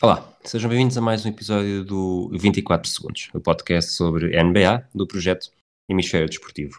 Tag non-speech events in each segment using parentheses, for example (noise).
Olá, sejam bem-vindos a mais um episódio do 24 Segundos, o podcast sobre NBA do projeto Hemisfério Desportivo.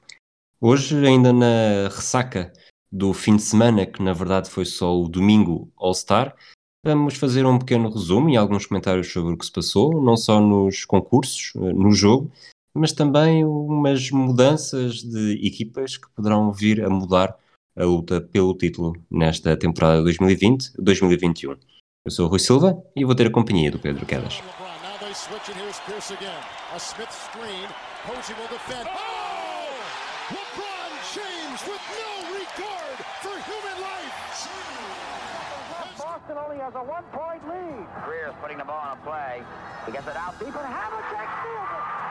Hoje, ainda na ressaca do fim de semana, que na verdade foi só o domingo All-Star, vamos fazer um pequeno resumo e alguns comentários sobre o que se passou, não só nos concursos, no jogo, mas também umas mudanças de equipas que poderão vir a mudar a luta pelo título nesta temporada 2020-2021. Eu sou o Rui Silva e vou ter a companhia do Pedro Quedas. Boston only has a one-point lead. Greer's putting the ball on a play. He gets it out deep, and Havlicek steals it.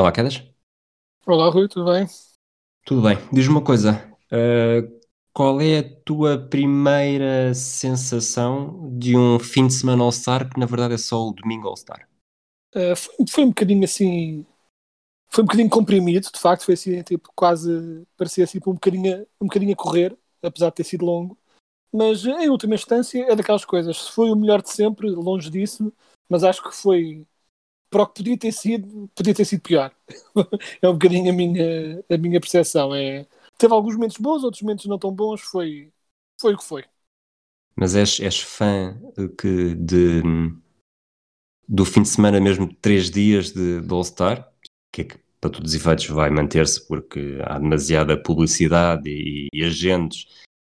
Olá, Quedas. Olá, Rui, tudo bem? Tudo bem. Diz-me uma coisa. Uh, qual é a tua primeira sensação de um fim de semana All-Star que na verdade é só o domingo All-Star? Uh, foi, foi, um bocadinho assim. Foi um bocadinho comprimido, de facto, foi assim, tipo, quase parecia assim um bocadinho, um bocadinho a correr, apesar de ter sido longo. Mas em última instância é daquelas coisas. Se foi o melhor de sempre, longe disso, mas acho que foi para o que podia ter sido, podia ter sido pior. (laughs) é um bocadinho a minha, a minha percepção. É, teve alguns momentos bons, outros momentos não tão bons, foi, foi o que foi. Mas és, és fã que, de, do fim de semana mesmo de três dias de, de All-Star, que é que para todos os efeitos vai manter-se porque há demasiada publicidade e, e agentes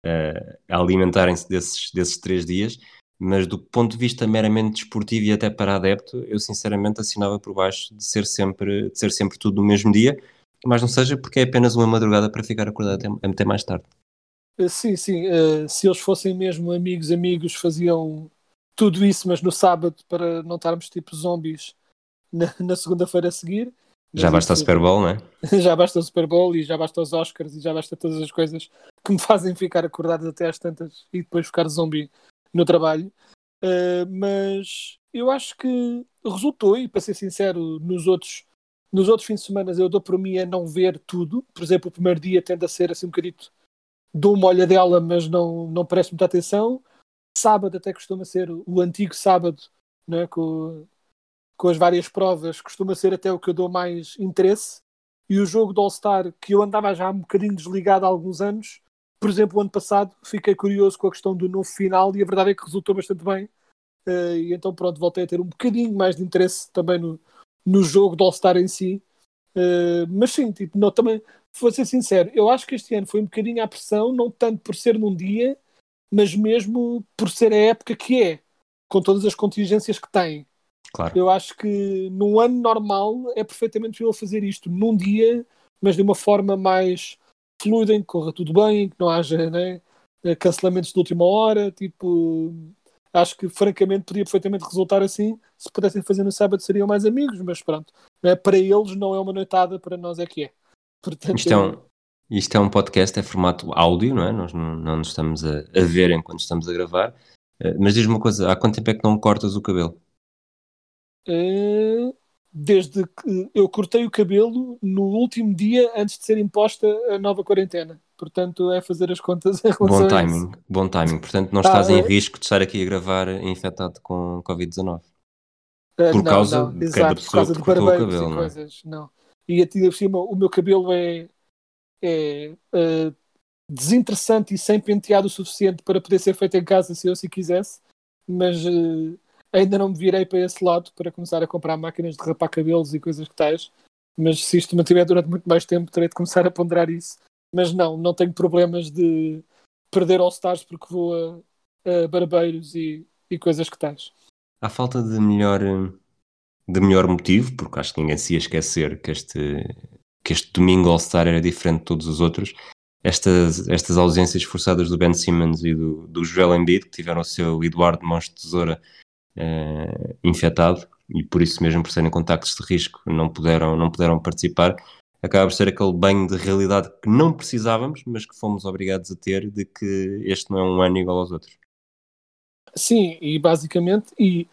uh, a alimentarem-se desses, desses três dias mas do ponto de vista meramente desportivo e até para adepto, eu sinceramente assinava por baixo de ser sempre, de ser sempre tudo no mesmo dia, mas não seja porque é apenas uma madrugada para ficar acordado até, até mais tarde. Eh, sim, sim. Uh, se eles fossem mesmo amigos, amigos, faziam tudo isso, mas no sábado, para não estarmos tipo zombies na, na segunda-feira a seguir. Já basta o Super Bowl, não é? (laughs) já basta o Super Bowl e já basta os Oscars e já basta todas as coisas que me (laughs) fazem ficar acordado até às tantas e depois ficar zombie no trabalho, uh, mas eu acho que resultou, e para ser sincero, nos outros, nos outros fins de semana eu dou por mim a não ver tudo. Por exemplo, o primeiro dia tende a ser assim um bocadito, dou uma olha dela, mas não, não presto muita atenção. Sábado até costuma ser o antigo sábado, né, com, com as várias provas, costuma ser até o que eu dou mais interesse. E o jogo do All-Star, que eu andava já um bocadinho desligado há alguns anos, por exemplo, o ano passado fiquei curioso com a questão do novo final e a verdade é que resultou bastante bem. Uh, e então, pronto, voltei a ter um bocadinho mais de interesse também no, no jogo do All-Star em si. Uh, mas sim, tipo, não, também, vou ser sincero, eu acho que este ano foi um bocadinho à pressão, não tanto por ser num dia, mas mesmo por ser a época que é, com todas as contingências que tem. Claro. Eu acho que num ano normal é perfeitamente possível fazer isto num dia, mas de uma forma mais fluidem, que corra tudo bem, que não haja né, cancelamentos de última hora. Tipo, acho que francamente podia perfeitamente resultar assim. Se pudessem fazer no sábado seriam mais amigos, mas pronto, né, para eles não é uma noitada, para nós é que é. Portanto, isto, é um, isto é um podcast, é formato áudio, não é? Nós não, não nos estamos a, a ver enquanto estamos a gravar. Eh, mas diz-me uma coisa, há quanto tempo é que não cortas o cabelo? Uh, desde que eu cortei o cabelo no último dia antes de ser imposta a nova quarentena. Portanto, é fazer as contas em relação Bom timing, bom timing. Portanto, não estás ah, em é... risco de estar aqui a gravar infectado com Covid-19. Uh, por, causa não. Exato, por causa de barbeiros cabelo, e é? coisas. Não. não. E por cima, o meu cabelo é, é uh, desinteressante e sem penteado o suficiente para poder ser feito em casa se eu se quisesse. Mas... Uh, ainda não me virei para esse lado para começar a comprar máquinas de rapar cabelos e coisas que tais. Mas se isto mantiver durante muito mais tempo, terei de começar a ponderar isso. Mas não, não tenho problemas de perder All-Stars porque vou a, a barbeiros e, e, coisas que tais. Há falta de melhor, de melhor motivo, porque acho que ninguém se ia esquecer que este, que este domingo All-Star era diferente de todos os outros. Estas, estas ausências forçadas do Ben Simmons e do, do Joel Embiid, que tiveram o seu Eduardo de Tesoura uh, infectado e por isso mesmo por serem contactos de risco não puderam, não puderam participar. acaba por ser aquele banho de realidade que não precisávamos, mas que fomos obrigados a ter, de que este não é um ano igual aos outros. Sim, e basicamente, e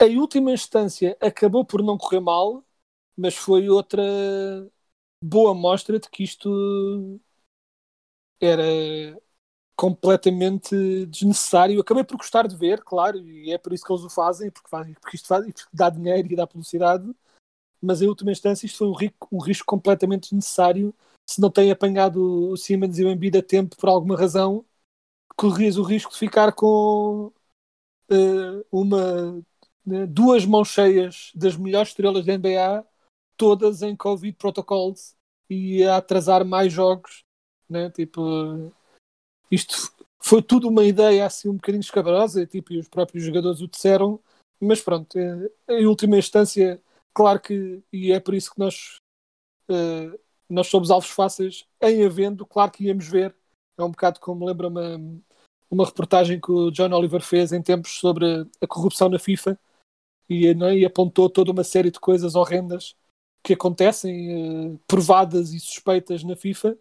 em última instância acabou por não correr mal, mas foi outra boa mostra de que isto era completamente desnecessário. Acabei por gostar de ver, claro, e é por isso que eles o fazem, porque, fazem, porque isto faz, porque dá dinheiro e dá publicidade, mas em última instância isto foi um, rico, um risco completamente desnecessário. Se não tem apanhado o Siemens e o Embiid a tempo por alguma razão, corrias o risco de ficar com uh, uma uh, duas mãos cheias das melhores estrelas da NBA, todas em Covid protocols e a atrasar mais jogos, né? Tipo, isto foi tudo uma ideia assim um bocadinho escabrosa, tipo, e os próprios jogadores o disseram, mas pronto, eh, em última instância, claro que, e é por isso que nós, uh, nós somos alvos fáceis em havendo, claro que íamos ver, é um bocado como lembra uma, uma reportagem que o John Oliver fez em tempos sobre a corrupção na FIFA e, não, é? e apontou toda uma série de coisas horrendas que acontecem, uh, provadas e suspeitas na FIFA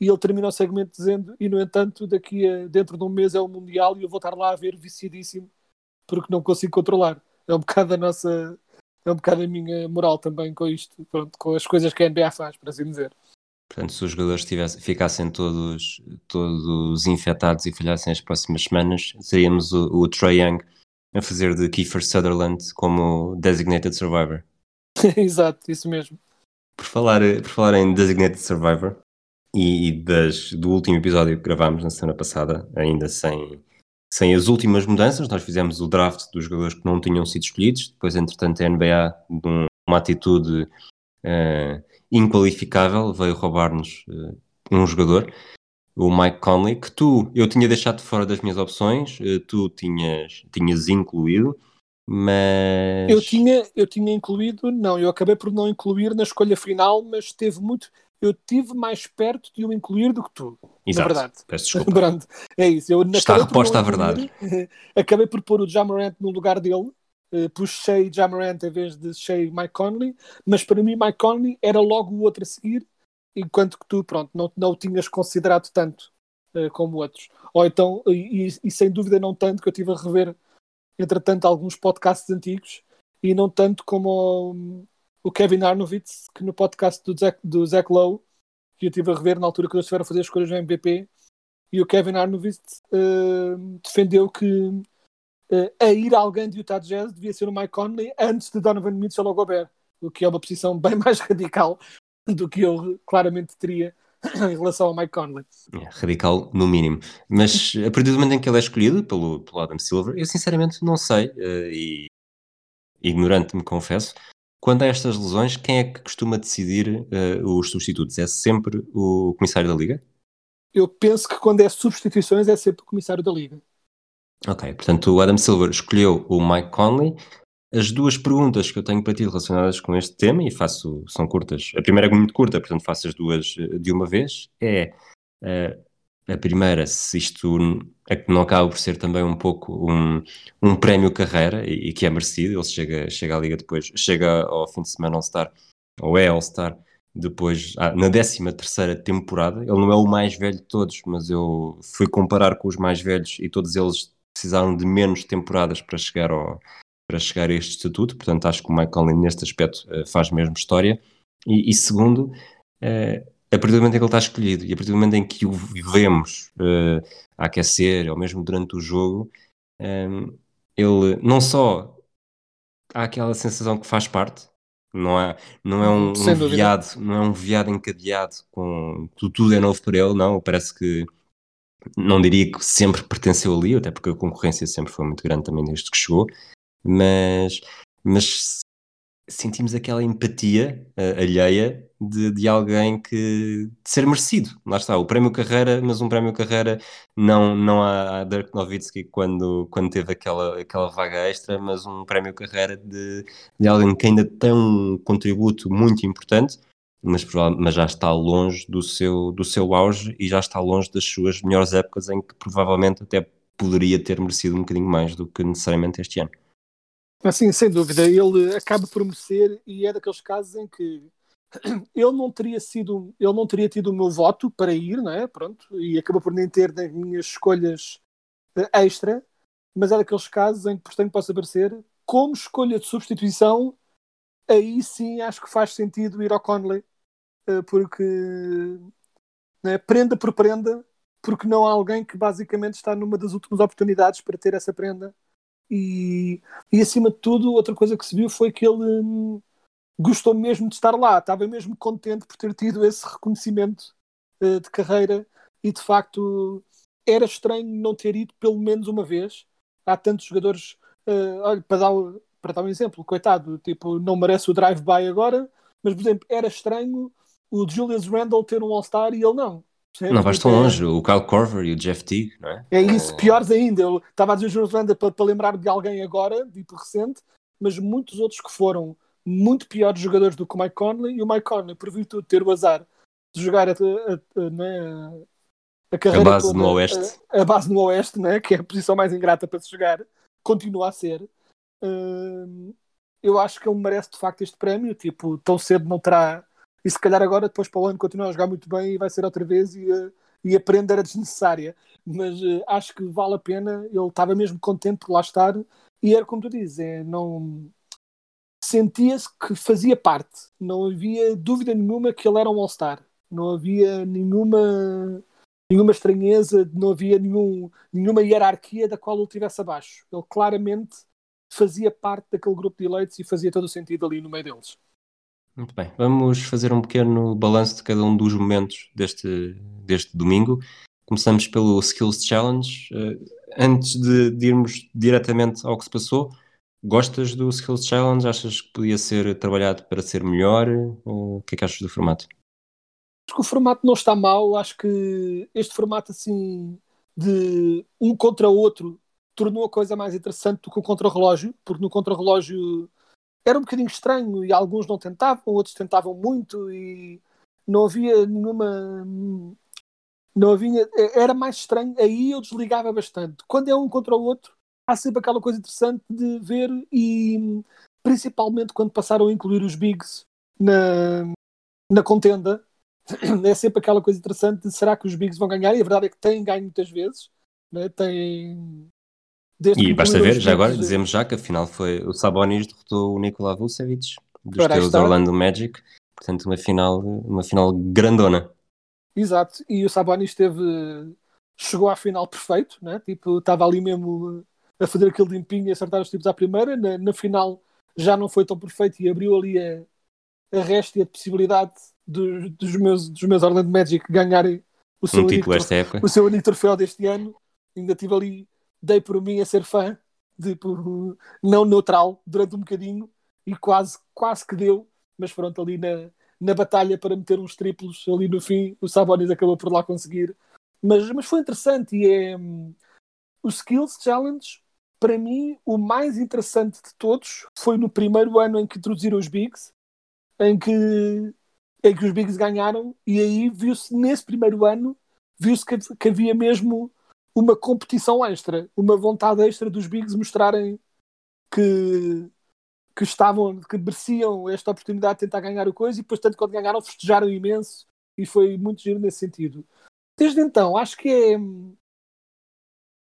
e ele termina o segmento dizendo e no entanto daqui a dentro de um mês é o Mundial e eu vou estar lá a ver viciadíssimo porque não consigo controlar é um bocado a nossa é um bocado a minha moral também com isto pronto, com as coisas que a NBA faz, para assim dizer Portanto, se os jogadores tivessem, ficassem todos, todos infectados e falhassem as próximas semanas, seríamos o, o Trae Young a fazer de Kiefer Sutherland como Designated Survivor. (laughs) Exato, isso mesmo. Por falar, por falar em Designated Survivor, e, das, do último episódio que gravámos na semana passada, ainda sem, sem as últimas mudanças, nós fizemos o draft dos jogadores que não tinham sido escolhidos, depois, entretanto, a NBA, de um, uma atitude uh, inqualificável, veio roubar-nos uh, um jogador, o Mike Conley, que tu, eu tinha deixado fora das minhas opções, uh, tu tinhas, tinhas incluído, mas... Eu tinha, eu tinha incluído, não, eu acabei por não incluir na escolha final, mas teve muito eu tive mais perto de o incluir do que tu. Exato. Na verdade. Peço (laughs) desculpa. Pronto, é isso. Eu Está reposta à verdade. (laughs) Acabei por pôr o Jamarant no lugar dele. Uh, puxei Jamarant em vez de Shea Mike Conley, mas para mim Mike Conley era logo o outro a seguir, enquanto que tu, pronto, não, não o tinhas considerado tanto uh, como outros. Ou então, e, e, sem dúvida não tanto, que eu tive a rever, entretanto, alguns podcasts antigos, e não tanto como o Kevin Arnovitz, que no podcast do Zach, do Zach Lowe, que eu estive a rever na altura que eles estiveram a fazer escolhas no MVP, e o Kevin Arnovitz uh, defendeu que uh, a ir alguém de Utah Jazz devia ser o Mike Conley antes de Donovan Mitchell ou Gobert, o que é uma posição bem (laughs) mais radical do que eu claramente teria (coughs) em relação ao Mike Conley. É, radical no mínimo. Mas a partir do momento em que ele é escolhido pelo, pelo Adam Silver, eu sinceramente não sei, uh, e ignorante me confesso, quando há estas lesões, quem é que costuma decidir uh, os substitutos? É sempre o comissário da Liga? Eu penso que quando é substituições é sempre o comissário da Liga. Ok, portanto o Adam Silver escolheu o Mike Conley. As duas perguntas que eu tenho para ti relacionadas com este tema, e faço, são curtas. A primeira é muito curta, portanto faço as duas eh, de uma vez. É uh, a primeira, se isto é não acaba por ser também um pouco um, um prémio carreira e, e, que é merecido, ele chega, chega à Liga depois, chega ao fim de semana All-Star, ou é All-Star, depois, ah, na 13 terceira temporada, ele não é o mais velho de todos, mas eu fui comparar com os mais velhos e todos eles precisaram de menos temporadas para chegar, ao, para chegar a este estatuto, portanto acho que o Michael neste aspecto eh, faz mesmo história, e, e segundo, eh, a partir do momento em que ele está escolhido e a partir do momento em que o vemos uh, a aquecer, ou mesmo durante o jogo, um, ehm, ele não só há aquela sensação que faz parte, não é, não é um, um viado, não é um viado encadeado com tudo, tudo é novo para ele, não, parece que não diria que sempre pertenceu ali, até porque a concorrência sempre foi muito grande também desde que chegou, mas, mas sentimos aquela empatia uh, alheia de, de, alguém que de ser merecido. Lá está, o prémio carreira, mas um prémio carreira não, não a Dirk Nowitzki quando, quando teve aquela, aquela vaga extra, mas um prémio carreira de, de alguém que ainda tem um contributo muito importante, mas, mas já está longe do seu, do seu auge e já está longe das suas melhores épocas em que provavelmente até poderia ter merecido um bocadinho mais do que necessariamente este ano. Assim, sem dúvida, ele acaba por merecer e é daqueles casos em que ele não teria sido, ele não teria tido o meu voto para ir, não é? Pronto, e acabou por nem ter nas minhas escolhas eh, extra, mas é daqueles casos em que, por estranho que possa parecer, como escolha de substituição, aí sim acho que faz sentido ir ao Conley, eh, porque né, prenda por prenda, porque não há alguém que basicamente está numa das últimas oportunidades para ter essa prenda. E, e acima de tudo, outra coisa que se viu foi que ele hum, gostou mesmo de estar lá, estava mesmo contente por ter tido esse reconhecimento uh, de carreira e de facto era estranho não ter ido pelo menos uma vez. Há tantos jogadores, uh, olha, para dar, para dar um exemplo, coitado, tipo, não merece o drive-by agora, mas por exemplo, era estranho o Julius Randle ter um All-Star e ele não. Não vais tão longe, o Kyle Corver e o Jeff Teague, não é? É isso, piores ainda. Eu estava a dizer o Julius Randle para, para lembrar de alguém agora, tipo recente, mas muitos outros que foram muito piores jogadores do que o Mike Conley e o Mike Conley, por virtude de ter o azar de jogar a, a, a, né, a carreira a base toda, no Oeste, a, base no Oeste, né, que é a posição mais ingrata para se jogar, continua a ser. Uh, eu acho que ele merece de facto este prémio. Tipo, tão cedo não terá. E se calhar agora, depois para o ano, continua a jogar muito bem e vai ser outra vez e, uh, e a prenda era desnecessária. Mas uh, acho que vale a pena. Ele estava mesmo contente por lá estar e era como tu dizes, é, não sentia-se que fazia parte. Não havia dúvida nenhuma que ele era um All-Star. Não havia nenhuma nenhuma estranheza, não havia nenhum, nenhuma hierarquia da qual ele estivesse abaixo. Ele claramente fazia parte daquele grupo de eleitos e fazia todo o sentido ali no meio deles. Muito bem, vamos fazer um pequeno balanço de cada um dos momentos deste, deste domingo. Começamos pelo Skills Challenge. Uh, antes de, de irmos diretamente ao que se passou, Gostas do Skills Challenge? Achas que podia ser trabalhado para ser melhor? O que é que achas do formato? Acho que o formato não está mal. Acho que este formato assim de um contra outro tornou a coisa mais interessante do que o contra-relógio, porque no contra-relógio era um bocadinho estranho e alguns não tentavam, outros tentavam muito e não havia nenhuma. Não havia. Era mais estranho. Aí eu desligava bastante. Quando é um contra o outro, há sempre aquela coisa interessante de ver e principalmente quando passaram a incluir os bigs na, na contenda (clears throat) é sempre aquela coisa interessante de será que os bigs vão ganhar e a verdade é que têm ganho muitas vezes né? têm e basta ver, já agora, dizemos já que afinal foi o Sabonis derrotou o Nikola Vucevic dos teus Orlando Magic, portanto uma final, uma final grandona. Exato, e o Sabonis teve chegou à final perfeito, né? tipo, estava ali mesmo a fazer aquele limpinho e acertar os tipos à primeira. Na, na final já não foi tão perfeito e abriu ali a, a resta e a possibilidade dos, dos, meus, dos meus Orlando Magic ganharem o seu, um único, o seu único troféu deste ano. Ainda tive ali, dei por mim a ser fã, de, por, não neutral, durante um bocadinho e quase, quase que deu, mas pronto, ali na, na batalha para meter uns triplos ali no fim, o Sabonis acabou por lá conseguir. Mas, mas foi interessante e é hum, o Skills Challenge para mim, o mais interessante de todos foi no primeiro ano em que introduziram os Bigs, em que, em que os Bigs ganharam, e aí viu-se, nesse primeiro ano, viu-se que, que, havia mesmo uma competição extra, uma vontade extra dos Bigs mostrarem que, que estavam, que mereciam esta oportunidade de tentar ganhar o coisa, e depois, tanto quando ganharam, festejaram imenso, e foi muito giro nesse sentido. Desde então, acho que é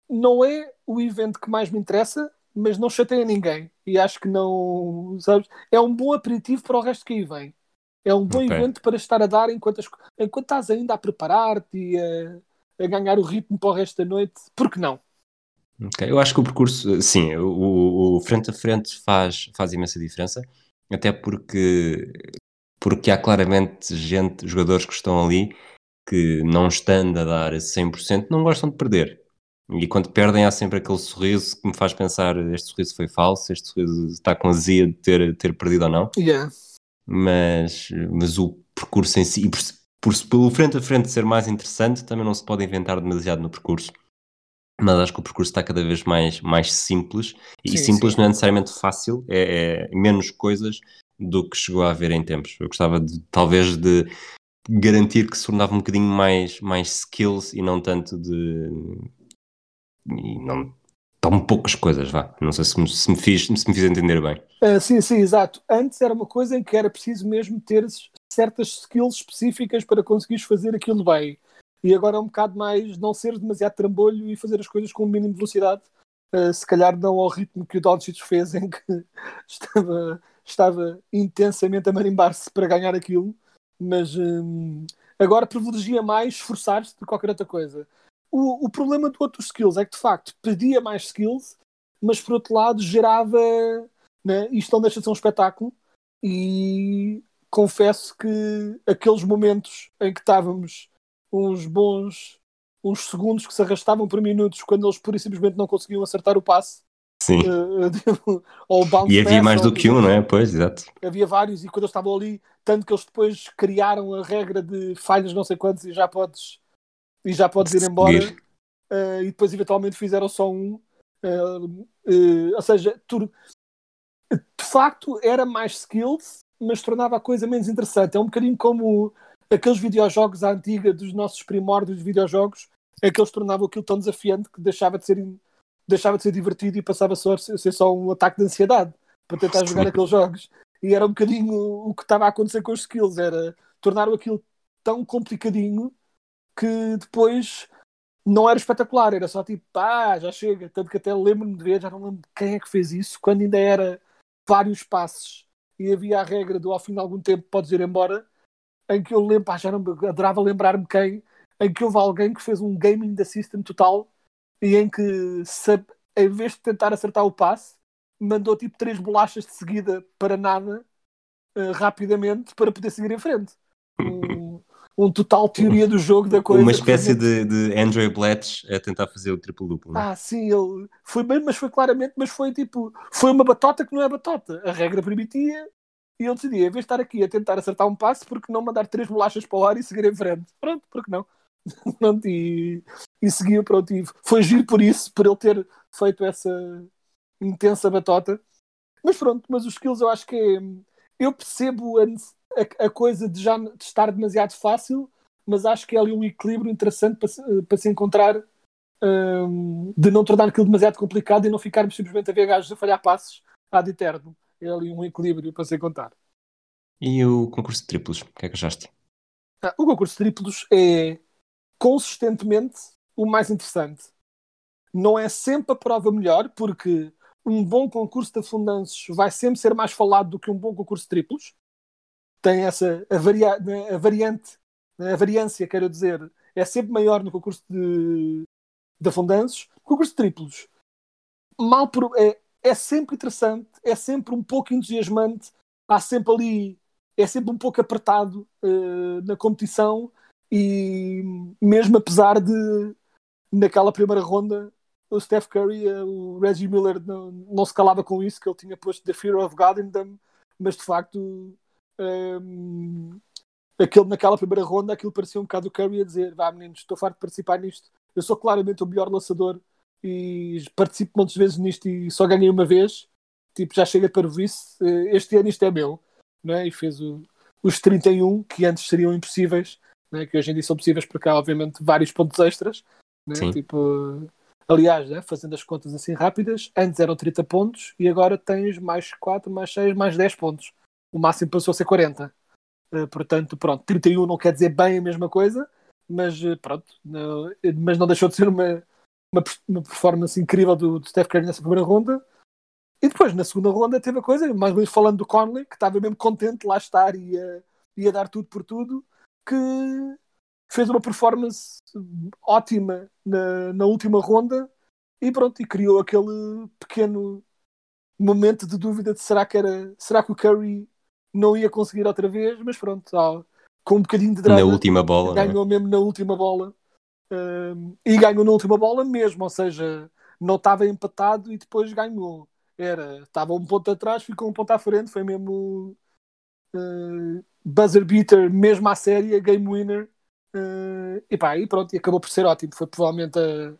não é o evento que mais me interessa, mas não chateia ninguém. E acho que não, sabes? É um bom aperitivo para o resto que aí vem. É um bom okay. evento para estar a dar enquanto, as, enquanto estás ainda a preparar-te e a, a, ganhar o ritmo para o resto da noite. Por que não? Okay. Eu acho que o percurso, sim, o, o, frente a frente faz, faz imensa diferença, até porque, porque há claramente gente, jogadores que estão ali que não estando a dar 100% não gostam de perder. E quando perdem há sempre aquele sorriso que me faz pensar este sorriso foi falso, este sorriso está com azia de ter, ter perdido ou não. Yeah. Mas, mas o percurso em si, e por, por, pelo frente a frente ser mais interessante, também não se pode inventar demasiado no percurso. Mas acho que o percurso está cada vez mais, mais simples. E sim, simples sim. não é necessariamente fácil, é, é menos coisas do que chegou a haver em tempos. Eu gostava de, talvez de garantir que se tornava um bocadinho mais, mais skills e não tanto de e não tão poucas coisas, vá. Não sei se me, se me, fiz, se me fiz entender bem. Uh, sim, sim, exato. Antes era uma coisa em que era preciso mesmo ter certas skills específicas para conseguires fazer aquilo bem. E agora é um bocado mais não ser demasiado trambolho e fazer as coisas com o mínimo de velocidade. Uh, se calhar não ao ritmo que o Doncic fez, em que (laughs) estava, estava intensamente a marimbar-se para ganhar aquilo, mas um, agora privilegia mais esforçar-se que qualquer outra coisa. O, o problema de outros skills é que de facto pedia mais skills, mas por outro lado gerava. Né, isto não deixa de ser um espetáculo, e confesso que aqueles momentos em que estávamos uns bons uns segundos que se arrastavam por minutos quando eles pura e simplesmente não conseguiam acertar o passe. Sim. Uh, (laughs) ou e havia pass, mais do que um, não é? Pois, exato. Havia vários e quando eles estavam ali, tanto que eles depois criaram a regra de falhas não sei quantos e já podes e já podes ir embora. Uh, e depois eventualmente fizeram só um. Uh, ou seja, tu, de facto era mais skills, mas tornava a coisa menos interessante. É um bocadinho como aqueles videojogos à antiga dos nossos primórdios de videojogos, é que eles tornavam aquilo tão desafiante que deixava de ser, deixava de ser divertido e passava só a ser só um ataque de ansiedade para tentar jogar aqueles jogos. E era um bocadinho o que estava a acontecer com os skills, era tornar aquilo tão complicadinho que depois não era espetacular, era só tipo, ah, já chega. Tanto que até lembro-me de ver, já não lembro quem é que fez isso, quando ainda era vários passos e havia a regra do ao fim de algum tempo podes ir embora, em que eu lembro, pá, já não adorava lembrar-me quem, em que houve alguém que fez um gaming da system total e em que, em vez de tentar acertar o passe, mandou tipo três bolachas de seguida para nada, uh, rapidamente, para poder seguir em frente. (laughs) Um, um total teoria do jogo da coisa. Uma espécie de, de Andrew Blatch a tentar fazer o triplo duplo. É? Ah, sim, ele foi bem, mas foi claramente, mas foi tipo, foi uma batota que não é batota. A regra permitia e ele decidia, em vez de estar aqui a tentar acertar um passe, porque não mandar três bolachas para o ar e seguir em frente? Pronto, porque não? (laughs) pronto, e, e seguiu, pronto, e foi giro por isso, por ele ter feito essa intensa batota. Mas pronto, mas os skills eu acho que é, eu percebo a, a, a, coisa de já de estar demasiado fácil, mas acho que é ali um equilíbrio interessante para, para se encontrar um, de não tornar aquilo demasiado complicado e não ficarmos simplesmente a ver gajos a falhar passos ad eterno é ali um equilíbrio para se encontrar. E o concurso de triplos, o que é que achaste? Ah, o concurso de triplos é consistentemente o mais interessante. Não é sempre a prova melhor, porque um bom concurso de afundanços vai sempre ser mais falado do que um bom concurso de triplos. Tem essa a, varia, a variante, a variância, quero dizer, é sempre maior no concurso de, de afundanços. Concurso de triplos, mal por, é, é sempre interessante, é sempre um pouco entusiasmante, há sempre ali, é sempre um pouco apertado uh, na competição e mesmo apesar de naquela primeira ronda o Steph Curry, o Reggie Miller não, não, se calava com isso, que ele tinha posto The Fear of God in them, mas de facto um, aquele, naquela primeira ronda aquilo parecia um bocado o Curry a dizer vá meninos, estou farto de participar nisto eu sou claramente o melhor lançador e participo muitas vezes nisto e só ganhei uma vez, tipo, já chega para o vice, eh, este ano isto é meu, não é? E fez o, os 31, que antes seriam impossíveis, é? que hoje em dia são possíveis porque há, obviamente, vários pontos extras, é? tipo, aliás, né? fazendo as contas assim rápidas, antes eram 30 pontos e agora tens mais 4, mais 6, mais 10 pontos. O máximo passou a ser 40. Uh, portanto, pronto, 31 não quer dizer bem a mesma coisa, mas uh, pronto, não, mas não deixou de ser uma, uma, uma performance incrível do, do Steph Curry nessa primeira ronda. E depois, na segunda ronda, teve a coisa, mais ou menos falando do Conley, que estava mesmo contente de lá estar e ia, ia dar tudo por tudo, que fez uma performance ótima na, na última ronda e pronto, e criou aquele pequeno momento de dúvida de será que era será que o Curry não ia conseguir outra vez, mas pronto, com um bocadinho de drama na última bola, ganhou é? mesmo na última bola Uh, e ganhou na última bola mesmo, ou seja, não estava empatado e depois ganhou. Era, estava um ponto atrás, ficou um ponto à frente, foi mesmo uh, buzzer beater, mesmo à série, game winner. Uh, e pá, e pronto, e acabou por ser ótimo. Foi provavelmente a,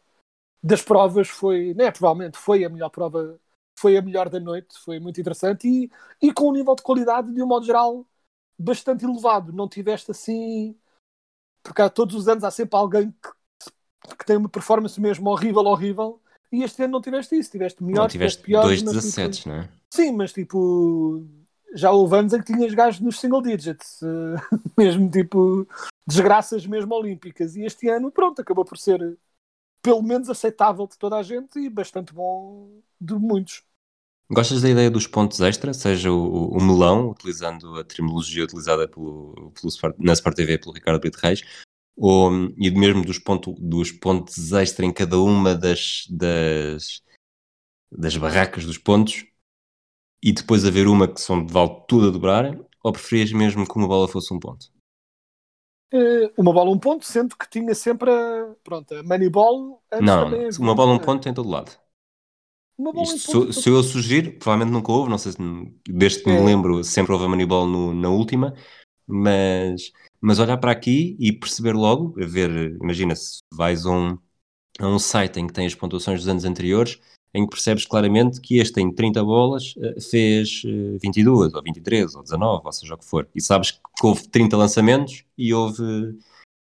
das provas, foi, não é provavelmente, foi a melhor prova, foi a melhor da noite, foi muito interessante e, e com um nível de qualidade, de um modo geral, bastante elevado. Não tiveste assim, porque há, todos os anos há sempre alguém que que tem uma performance mesmo horrível, horrível, e este ano não tiveste isso, tiveste melhor, não tiveste, tiveste pior. 2 17, tipo, não é? Sim, mas tipo, já houve anos em que tinhas gajos nos single digits, uh, (laughs) mesmo tipo desgraças mesmo olímpicas. E este ano, pronto, acabou por ser pelo menos aceitável de toda a gente e bastante bom de muitos. Gostas da ideia dos pontos extra, seja o, o melão, utilizando a terminologia utilizada pelo, pelo, na Sport TV pelo Ricardo Brito Reis, ou, e mesmo dos, ponto, dos pontos extra em cada uma das, das, das barracas dos pontos, e depois haver uma que são, vale tudo a dobrar, ou preferias mesmo que uma bola fosse um ponto? Uh, uma bola um ponto, sendo que tinha sempre a, pronto, a Moneyball. Não, uma bola um ponto em todo lado. Isto, se, se, eu sugerir, provavelmente nunca houve, não sei se desde que é. me lembro sempre houve a Moneyball no, na última, mas, mas olhar para aqui e perceber logo, a ver, imagina se vais a um, a um site em que tem as pontuações dos anos anteriores, em que percebes claramente que este em 30 bolas eh, fez 22, eh, ou 23, ou 19, ou seja o que for. E sabes que houve 30 lançamentos e houve,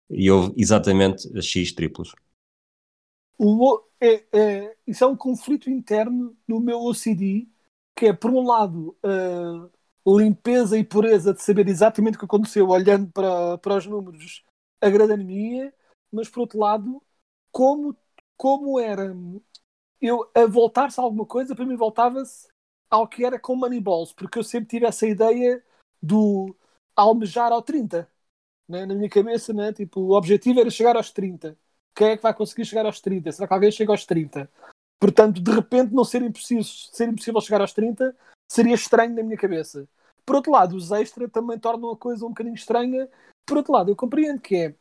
e houve exatamente X triplos. O, é, é, isso é um conflito interno no meu OCD, que é, por um lado, a limpeza e pureza de saber exatamente o que aconteceu olhando para, para os números agrada-me, mas, por outro lado, como, como era eu a voltar-se a alguma coisa, para mim voltava-se ao que era com Moneyballs, porque eu sempre tive essa ideia do almejar ao 30 né? na minha cabeça, né? tipo, o objetivo era chegar aos 30. Quem é que vai conseguir chegar aos 30? Será que alguém chega aos 30? Portanto, de repente, não ser impossível, ser impossível chegar aos 30 seria estranho na minha cabeça. Por outro lado, os extra também tornam a coisa um bocadinho estranha. Por outro lado, eu compreendo que é.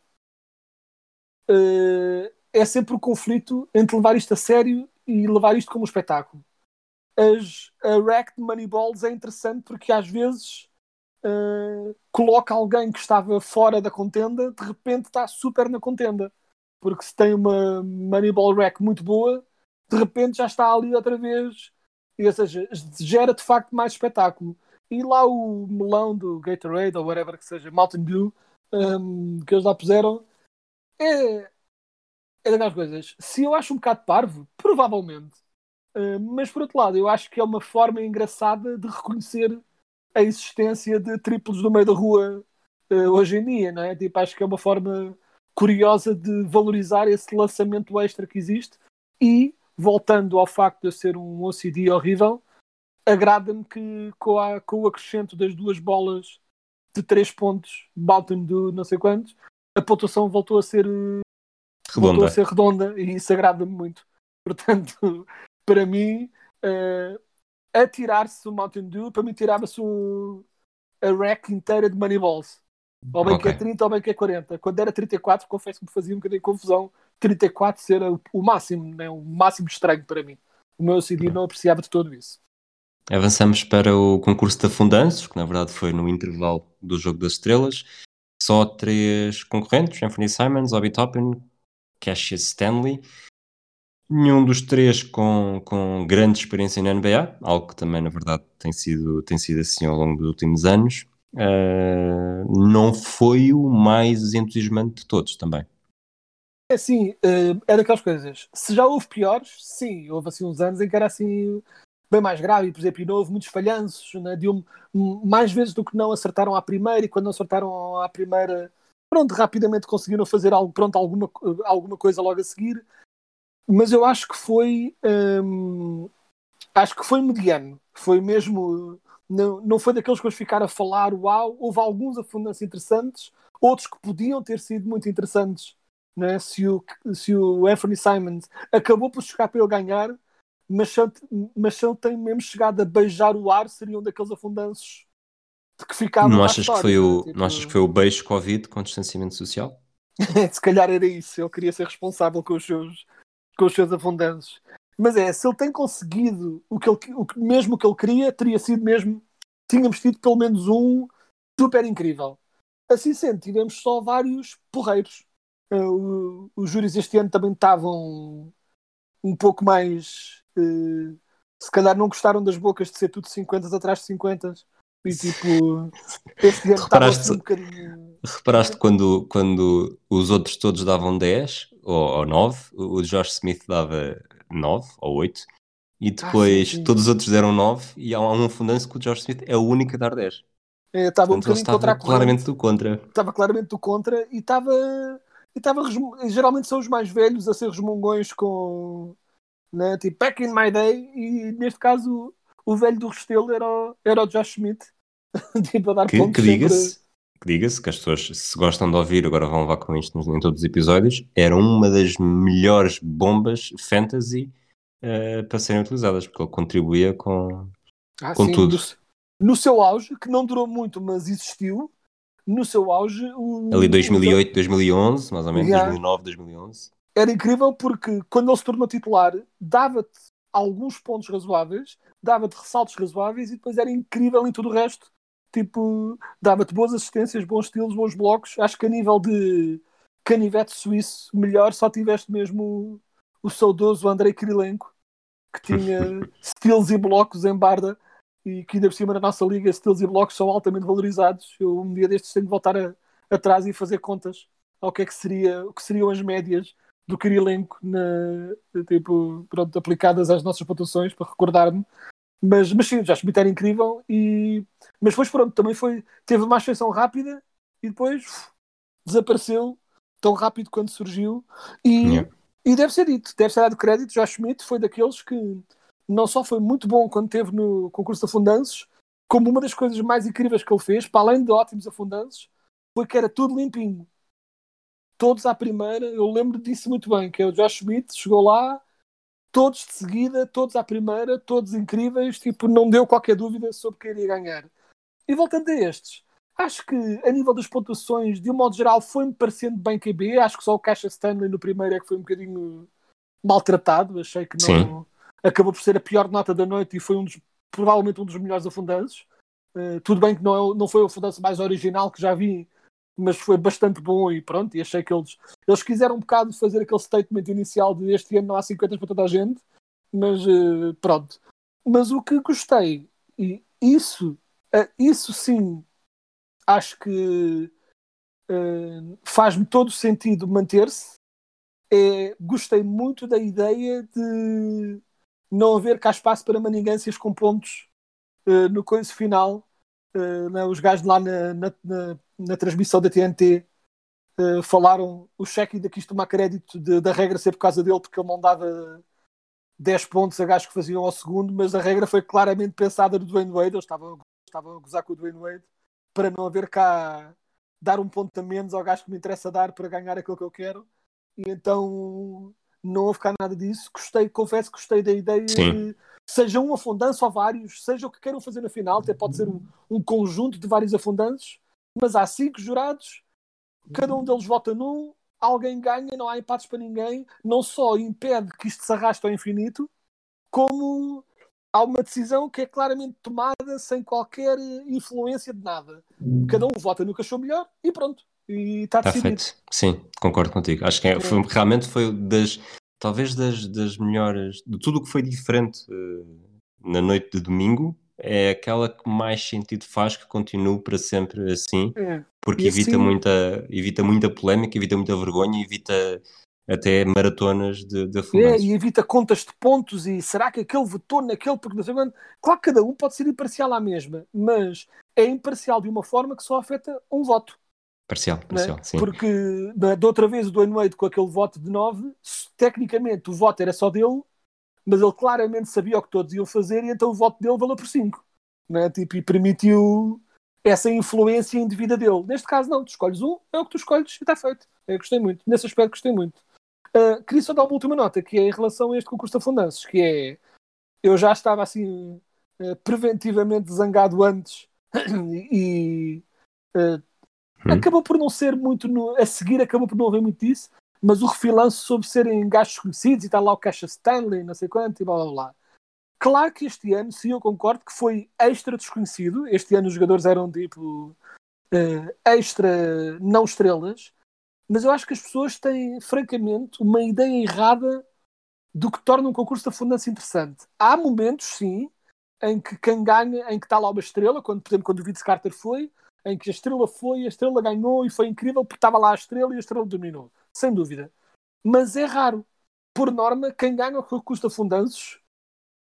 Uh, é sempre o conflito entre levar isto a sério e levar isto como um espetáculo. As, a rack de Moneyballs é interessante porque às vezes uh, coloca alguém que estava fora da contenda, de repente está super na contenda. Porque se tem uma Moneyball rack muito boa, de repente já está ali outra vez. E, ou seja, gera de facto mais espetáculo. E lá o melão do Gatorade ou whatever que seja, Mountain Dew, um, que eles lá puseram, é, é daquelas coisas. Se eu acho um bocado parvo, provavelmente. Uh, mas por outro lado, eu acho que é uma forma engraçada de reconhecer a existência de triplos no meio da rua uh, hoje em dia, não é? Tipo, acho que é uma forma curiosa de valorizar esse lançamento extra que existe e, voltando ao facto de eu ser um OCD horrível, agrada-me que com, a, com o acrescento das duas bolas de 3 pontos, Balton do não sei quantos, a pontuação voltou a ser redonda. voltou a ser redonda e isso agrada-me muito. Portanto, (laughs) para mim, uh, atirar-se o Mountain Dew, para mim tirava-se a rack inteira de Moneyballs. Ou bem okay. que é 30 ou bem que é 40. Quando era 34, confesso que me fazia um bocadinho de confusão 34 ser o máximo, né? o máximo estranho para mim. O meu CD não apreciava de todo isso. Avançamos para o concurso de afundanços, que na verdade foi no intervalo do Jogo das Estrelas. Só três concorrentes, Anthony Simons, Obi Toppin, Cassius Stanley. Nenhum dos três com, com grande experiência na NBA, algo que também, na verdade, tem sido, tem sido assim ao longo dos últimos anos. Uh, não foi o mais entusiasmante de todos também. É assim, uh, é daquelas coisas. Se já houve piores, sim, houve assim uns anos em que era assim bem mais grave, por exemplo, houve muitos falhanços, né, de um, mais vezes do que não acertaram à primeira, e quando não acertaram à primeira pronto, rapidamente conseguiram fazer algo, pronto, alguma, alguma coisa logo a seguir, mas eu acho que foi hum, acho que foi mediano, foi mesmo não, não foi daqueles que vamos ficar a falar uau, houve alguns afundantes interessantes, outros que podiam ter sido muito interessantes né? se, o, se o Anthony Simons acabou por chegar para ele ganhar, mas se, mas se ele tem mesmo chegado a beijar o ar, seriam daqueles afundanços que ficava não achas que foi o tipo... não achas que foi o beijo covid com distanciamento social? (laughs) Se calhar era isso ele queria ser responsável com os seus com os seus afundantes mas é se ele tem conseguido o que ele o que, mesmo que ele queria teria sido mesmo tínhamos tido pelo menos um super incrível assim sendo tivemos só vários porreiros uh, os júris este ano também estavam um pouco mais uh, se calhar não gostaram das bocas de ser tudo 50 atrás de 50 e tipo, este ano estava assim um bocadinho. Reparaste quando, quando os outros todos davam 10 ou, ou 9, o Josh Smith dava 9 ou 8 e depois ah, sim, sim. todos os outros deram 9 e há um fundanço que o George Smith é o único a dar 10. É, estava Portanto, um bocadinho contra claramente do contra. Estava claramente do contra e estava. E estava geralmente são os mais velhos a ser resmungões com né, tipo back in my day e neste caso o velho do Restelo era, o, era o Josh Smith (laughs) tipo a dar que, pontos que diga-se diga-se que as pessoas se gostam de ouvir agora vão levar com isto em todos os episódios era uma das melhores bombas fantasy uh, para serem utilizadas porque ele contribuía com, ah, com sim, tudo no seu auge, que não durou muito, mas existiu. No seu auge. O, Ali 2008, o... 2011, mais ou menos, yeah. 2009, 2011. Era incrível porque quando ele se tornou titular, dava-te alguns pontos razoáveis, dava-te ressaltos razoáveis e depois era incrível em tudo o resto. Tipo, dava-te boas assistências, bons estilos, bons blocos. Acho que a nível de canivete suíço, melhor só tiveste mesmo o, o saudoso Andrei Kirilenko, que tinha (laughs) estilos e blocos em barda e que ainda por cima na nossa liga steals e blocos são altamente valorizados. Eu um dia destes tenho de voltar a, atrás e fazer contas ao que é que seria, o que seriam as médias do Kirilenko na, tipo, pronto, aplicadas às nossas pontuações para recordar-me. Mas, mas sim, já Schmidt era incrível e mas depois pronto, também foi, teve uma ascensão rápida e depois uf, desapareceu tão rápido quando surgiu e, yeah. e deve ser dito, deve ser dado crédito, já Schmidt foi daqueles que não só foi muito bom quando esteve no concurso de afundanços, como uma das coisas mais incríveis que ele fez, para além de ótimos afundanços, foi que era tudo limpinho. Todos à primeira, eu lembro disso muito bem, que é o Josh Smith, chegou lá, todos de seguida, todos à primeira, todos incríveis, tipo, não deu qualquer dúvida sobre quem iria ganhar. E voltando a estes, acho que a nível das pontuações, de um modo geral, foi-me parecendo bem QB, acho que só o Caixa Stanley no primeiro é que foi um bocadinho maltratado, achei que não... Sim acabou por ser a pior nota da noite e foi um dos, provavelmente um dos melhores afundanços. Uh, tudo bem que não, é, não foi o afundanço mais original que já vi, mas foi bastante bom e pronto, e achei que eles, eles quiseram um bocado fazer aquele statement inicial de este ano não há 50 para toda a gente, mas uh, pronto. Mas o que gostei, e isso, uh, isso sim, acho que faz-me todo sentido manter-se. É, gostei muito da ideia de não haver cá espaço para manigâncias com pontos uh, no coiso final. Uh, né, os gajos lá na, na, na, na transmissão da TNT uh, falaram o cheque ainda quis tomar crédito de, da regra ser por causa dele, porque ele não dava 10 pontos a gajos que faziam ao segundo, mas a regra foi claramente pensada do Dwayne Wade. Eles estavam, estavam a gozar com o Dwayne Wade para não haver cá dar um ponto a menos ao gajo que me interessa dar para ganhar aquilo que eu quero. E então não houve cá nada disso. Gostei, confesso que gostei da ideia Sim. de seja um afundanço ou vários, seja o que queiram fazer na final, até pode ser um, um conjunto de vários afundanços, mas há cinco jurados, cada um deles vota num, alguém ganha, não há empates para ninguém, não só impede que isto se arraste ao infinito, como há uma decisão que é claramente tomada sem qualquer influência de nada. Cada um vota no que achou melhor e pronto. E está tá decidido. feito. Sim, concordo contigo. Acho que é, foi, realmente foi das, talvez das, das melhores, de tudo o que foi diferente uh, na noite de domingo, é aquela que mais sentido faz que continue para sempre assim, é. porque evita, assim... muita, evita muita polémica, evita muita vergonha, evita até maratonas de, de É, e evita contas de pontos e será que aquele votou naquele porque não sei quando. Claro que cada um pode ser imparcial à mesma, mas é imparcial de uma forma que só afeta um voto. Parcial, é? parcial, sim. Porque da outra vez o Dwayne Wade com aquele voto de 9, tecnicamente o voto era só dele, mas ele claramente sabia o que todos iam fazer e então o voto dele valeu por 5. Né? Tipo, e permitiu essa influência indevida dele. Neste caso, não, tu escolhes um, é o que tu escolhes e está feito. Eu gostei muito, nesse aspecto gostei muito. Uh, queria só dar uma última nota, que é em relação a este concurso de afundanços, que é eu já estava assim uh, preventivamente zangado antes (clears throat) e uh, Hum. Acabou por não ser muito. No, a seguir, acabou por não haver muito disso, mas o refilanço sobre serem gajos conhecidos e está lá o Caixa Stanley, não sei quanto, e blá blá blá. Claro que este ano, sim, eu concordo que foi extra desconhecido. Este ano os jogadores eram tipo uh, extra não estrelas, mas eu acho que as pessoas têm, francamente, uma ideia errada do que torna um concurso de afundância interessante. Há momentos, sim, em que quem ganha, em que está lá uma estrela, quando, por exemplo, quando o Vince Carter foi, em que a estrela foi, a estrela ganhou e foi incrível porque estava lá a estrela e a estrela dominou, sem dúvida. Mas é raro. Por norma, quem ganha o concurso de afundanços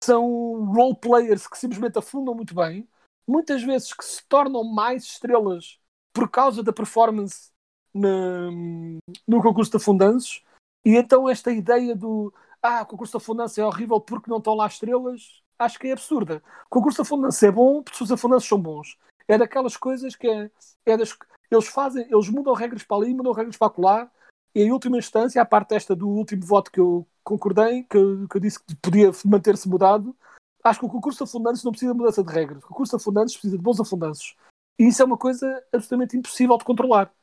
são role players que simplesmente afundam muito bem, muitas vezes que se tornam mais estrelas por causa da performance no, no concurso de afundanços. E então esta ideia do ah, o concurso de afundanços é horrível porque não estão lá estrelas, acho que é absurda. O concurso de afundanços é bom porque os afundanços são bons. É daquelas coisas que é, é das, eles fazem, eles mudam regras para ali, mudam regras para lá, e em última instância, a parte desta do último voto que eu concordei, que, que eu disse que podia manter-se mudado, acho que o concurso de afundantes não precisa de mudança de regras. O concurso de afundantes precisa de bons afundantes. E isso é uma coisa absolutamente impossível de controlar.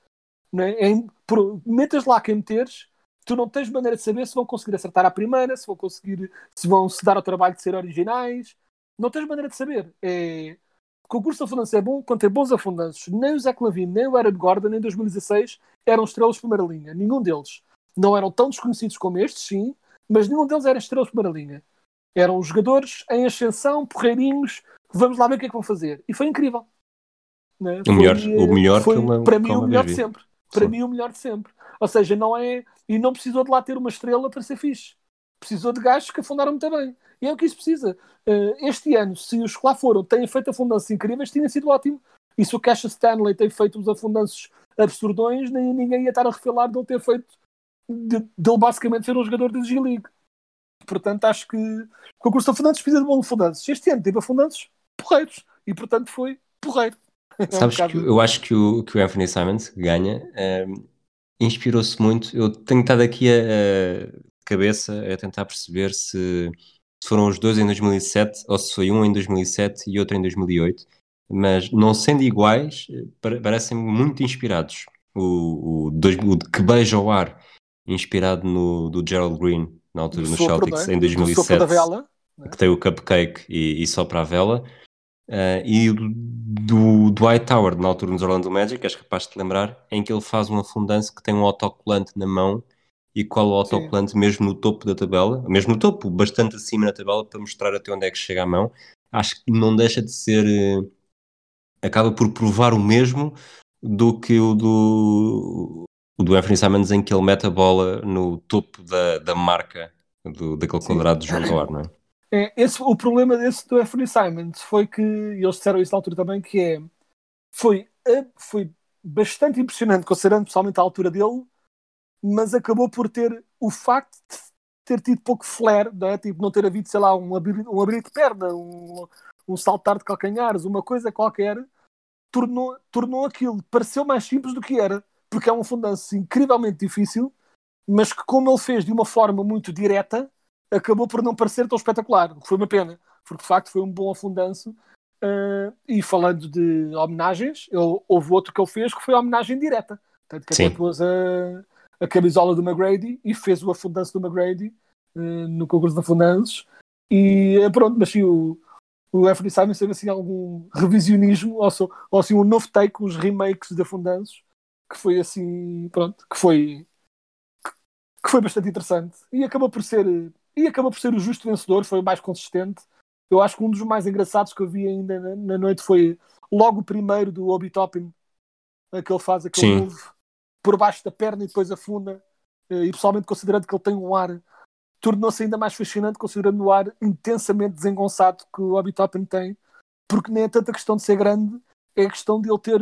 Não é? é por, metas lá quem meteres, tu não tens maneira de saber se vão conseguir acertar à primeira, se vão conseguir, se vão se dar ao trabalho de ser originais. Não tens maneira de saber. É, o concurso de afundantes é bom quando tem bons afundantes. Nem o Zé Clavin, nem o Aaron Gordon, em 2016, eram estrelas de primeira linha. Nenhum deles. Não eram tão desconhecidos como estes, sim, mas nenhum deles era estrelas de primeira linha. Eram jogadores em ascensão, porreirinhos, vamos lá ver o que é que vão fazer. E foi incrível. Né? O, foi, melhor, o melhor foi, uma, para mim, o melhor de sempre. Para sim. mim, o melhor de sempre. Ou seja, não é. E não precisou de lá ter uma estrela para ser fixe. Precisou de gajos que afundaram muito bem. E é o que isso precisa. Uh, este ano, se os que lá foram têm feito afundanços incríveis, tinha sido ótimo. E se o Cash Stanley tem feito uns afundanços absurdões, nem ninguém ia estar a refilar de ele ter feito, de, de ele basicamente ser um jogador da G-League. Portanto, acho que o concurso de afundantes precisa de bons afundantes. Este ano teve afundantes porreiros. E, portanto, foi porreiro. É Sabes que eu acho que o, que o Anthony Simons ganha um, inspirou-se muito. Eu tenho estado aqui a, a, cabeça a tentar perceber se foram os dois em 2007 ou se foi um em 2007 e outro em 2008, mas não sendo iguais, parecem muito inspirados. O, o, o Que Beija ao Ar, inspirado no do Gerald Green, na altura no Celtics, em 2007, vela, né? que tem o Cupcake e, e só para a vela. Uh, e do, do Dwight Howard, na altura nos Orlando Magic, és capaz de te lembrar, em que ele faz um afundance que tem um autocolante na mão e cola o autocolante mesmo no topo da tabela, mesmo no topo, bastante acima da tabela, para mostrar até onde é que chega a mão. Acho que não deixa de ser. Uh, acaba por provar o mesmo do que o do, o do Anthony Simons, em que ele mete a bola no topo da, da marca do, daquele Sim. quadrado de João Dor, (clears throat) não é? É? esse, o problema desse do Anthony Simons foi que, e eles disseram isso na altura também, que é, foi, foi bastante impressionante, considerando pessoalmente a altura dele, mas acabou por ter o facto de ter tido pouco flare, não é? tipo, não ter havido, sei lá, um abrir, um abrir de perna, um, um saltar de calcanhares, uma coisa qualquer, tornou, tornou aquilo, pareceu mais simples do que era, porque é um fundanço incrivelmente difícil, mas que como ele fez de uma forma muito direta, acabou por não parecer tão espetacular, o que foi uma pena, porque de facto foi um bom afundanço. Uh, e falando de homenagens, ele, houve outro que ele fez que foi a homenagem direta. Portanto, que até pôs a, a camisola do McGrady e fez o afundanço do McGrady uh, no concurso de afundanços. E uh, pronto, mas sim, o, o Anthony Simons teve assim algum revisionismo, ou, so, ou assim um novo take, uns remakes de Afundanços, que foi assim, pronto, que foi que foi bastante interessante e acabou por ser e acabou por ser o justo vencedor, foi o mais consistente. Eu acho que um dos mais engraçados que eu vi ainda na, na noite foi logo o primeiro do Obi Toppin, que ele faz aquele move por baixo da perna e depois afunda, eh, e pessoalmente considerando que ele tem um ar tornou-se ainda mais fascinante considerando o ar intensamente desengonçado que o Obi Toppin tem, porque nem é tanta questão de ser grande, é a questão de ele ter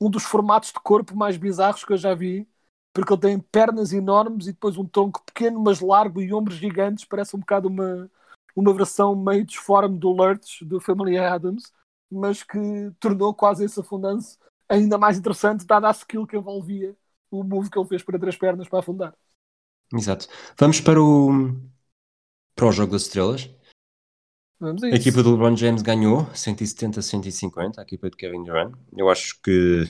um dos formatos de corpo mais bizarros que eu já vi, porque ele tem pernas enormes e depois um tronco pequeno, mas largo e ombros gigantes, parece um bocado uma, uma versão meio disforme do Lurch, do Family Adams, mas que tornou quase esse afundanço ainda mais interessante, dada a skill que envolvia o move que ele fez para três pernas para afundar. Exato. Vamos para o, para o Jogo das Estrelas. Vamos a, a equipa do LeBron James ganhou 170-150, a equipa de Kevin Durant. Eu acho que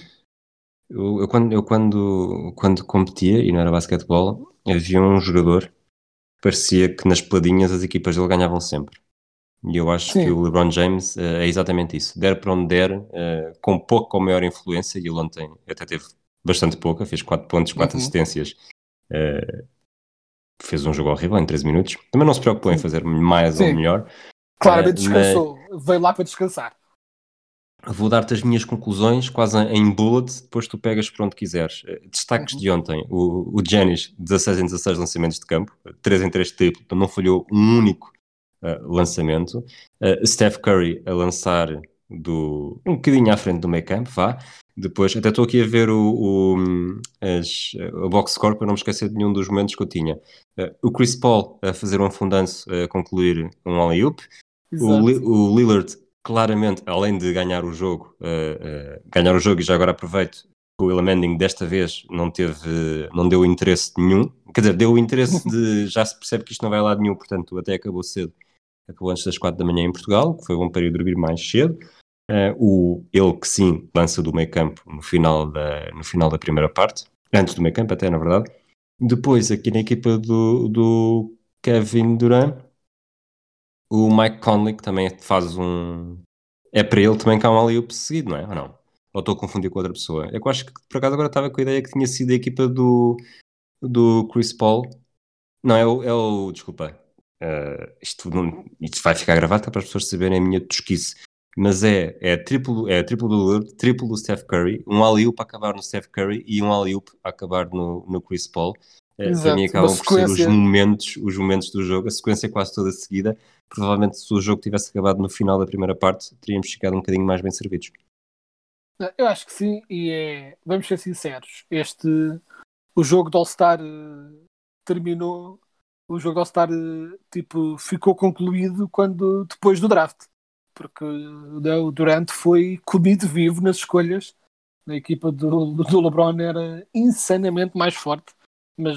eu, eu, quando, eu quando, quando competia e não era basquetebol, havia um jogador que parecia que nas peladinhas as equipas dele ganhavam sempre. E eu acho Sim. que o LeBron James uh, é exatamente isso. Der para onde der, uh, com pouco ou maior influência, e ele ontem até teve bastante pouca, fez 4 pontos, 4 uhum. assistências. Uh, fez um jogo horrível em 13 minutos. Também não se preocupou em fazer mais Sim. ou melhor. Claramente descansou, mas... veio lá para descansar. Vou dar-te as minhas conclusões, quase em bullet, depois tu pegas por onde quiseres. Eh, destaques uhum. de ontem: o, o Janis, 16 em 16 lançamentos de campo, 3 em 3 triplo, não falhou um único uh, lançamento. Uh, Steph Curry a lançar do, um bocadinho à frente do meio campo, vá. Depois, até estou aqui a ver o, o, as, a box score para não me esquecer de nenhum dos momentos que eu tinha. Uh, o Chris Paul a fazer um afundanço a concluir um alley-oop. O, o, Lillard, claramente, além de ganhar o jogo, uh, uh, ganhar o jogo, e já agora aproveito, o Will Manning desta vez não teve, não deu interesse nenhum. Quer dizer, deu o interesse (laughs) de, já se percebe que isto não vai lá de nenhum, portanto até acabou cedo. Acabou antes das quatro da manhã em Portugal, que foi bom para ir dormir mais cedo. Uh, o, ele que sim lança do meio campo no final, da, no final da primeira parte, antes do meio campo até na verdade. Depois aqui na equipa do, do Kevin Durant, o Mike Conley que também faz um... É para ele também que há um ali seguido, não é? Ou não? Ou estou a confundir com outra pessoa? É que eu acho que por acaso agora estava com a ideia que tinha sido a equipa do, do Chris Paul. Não, é o, é o desculpa. Uh, isto, não, isto vai ficar gravado para as pessoas saberem a minha tosquice mas é, é triplo, é triplo do Lillard, triplo do Steph Curry, um alley para acabar no Steph Curry e um alley para acabar no, no Chris Paul. É, para mim acabam por ser os momentos, os momentos do jogo, a sequência quase toda seguida. Provavelmente se o jogo tivesse acabado no final da primeira parte, teríamos ficado um bocadinho mais bem servidos. Eu acho que sim, e é, vamos ser sinceros, este o jogo do All-Star uh, terminou, o jogo do All-Star uh, tipo, ficou concluído quando depois do draft porque o Durant foi comido vivo nas escolhas. A equipa do, do LeBron era insanamente mais forte, mas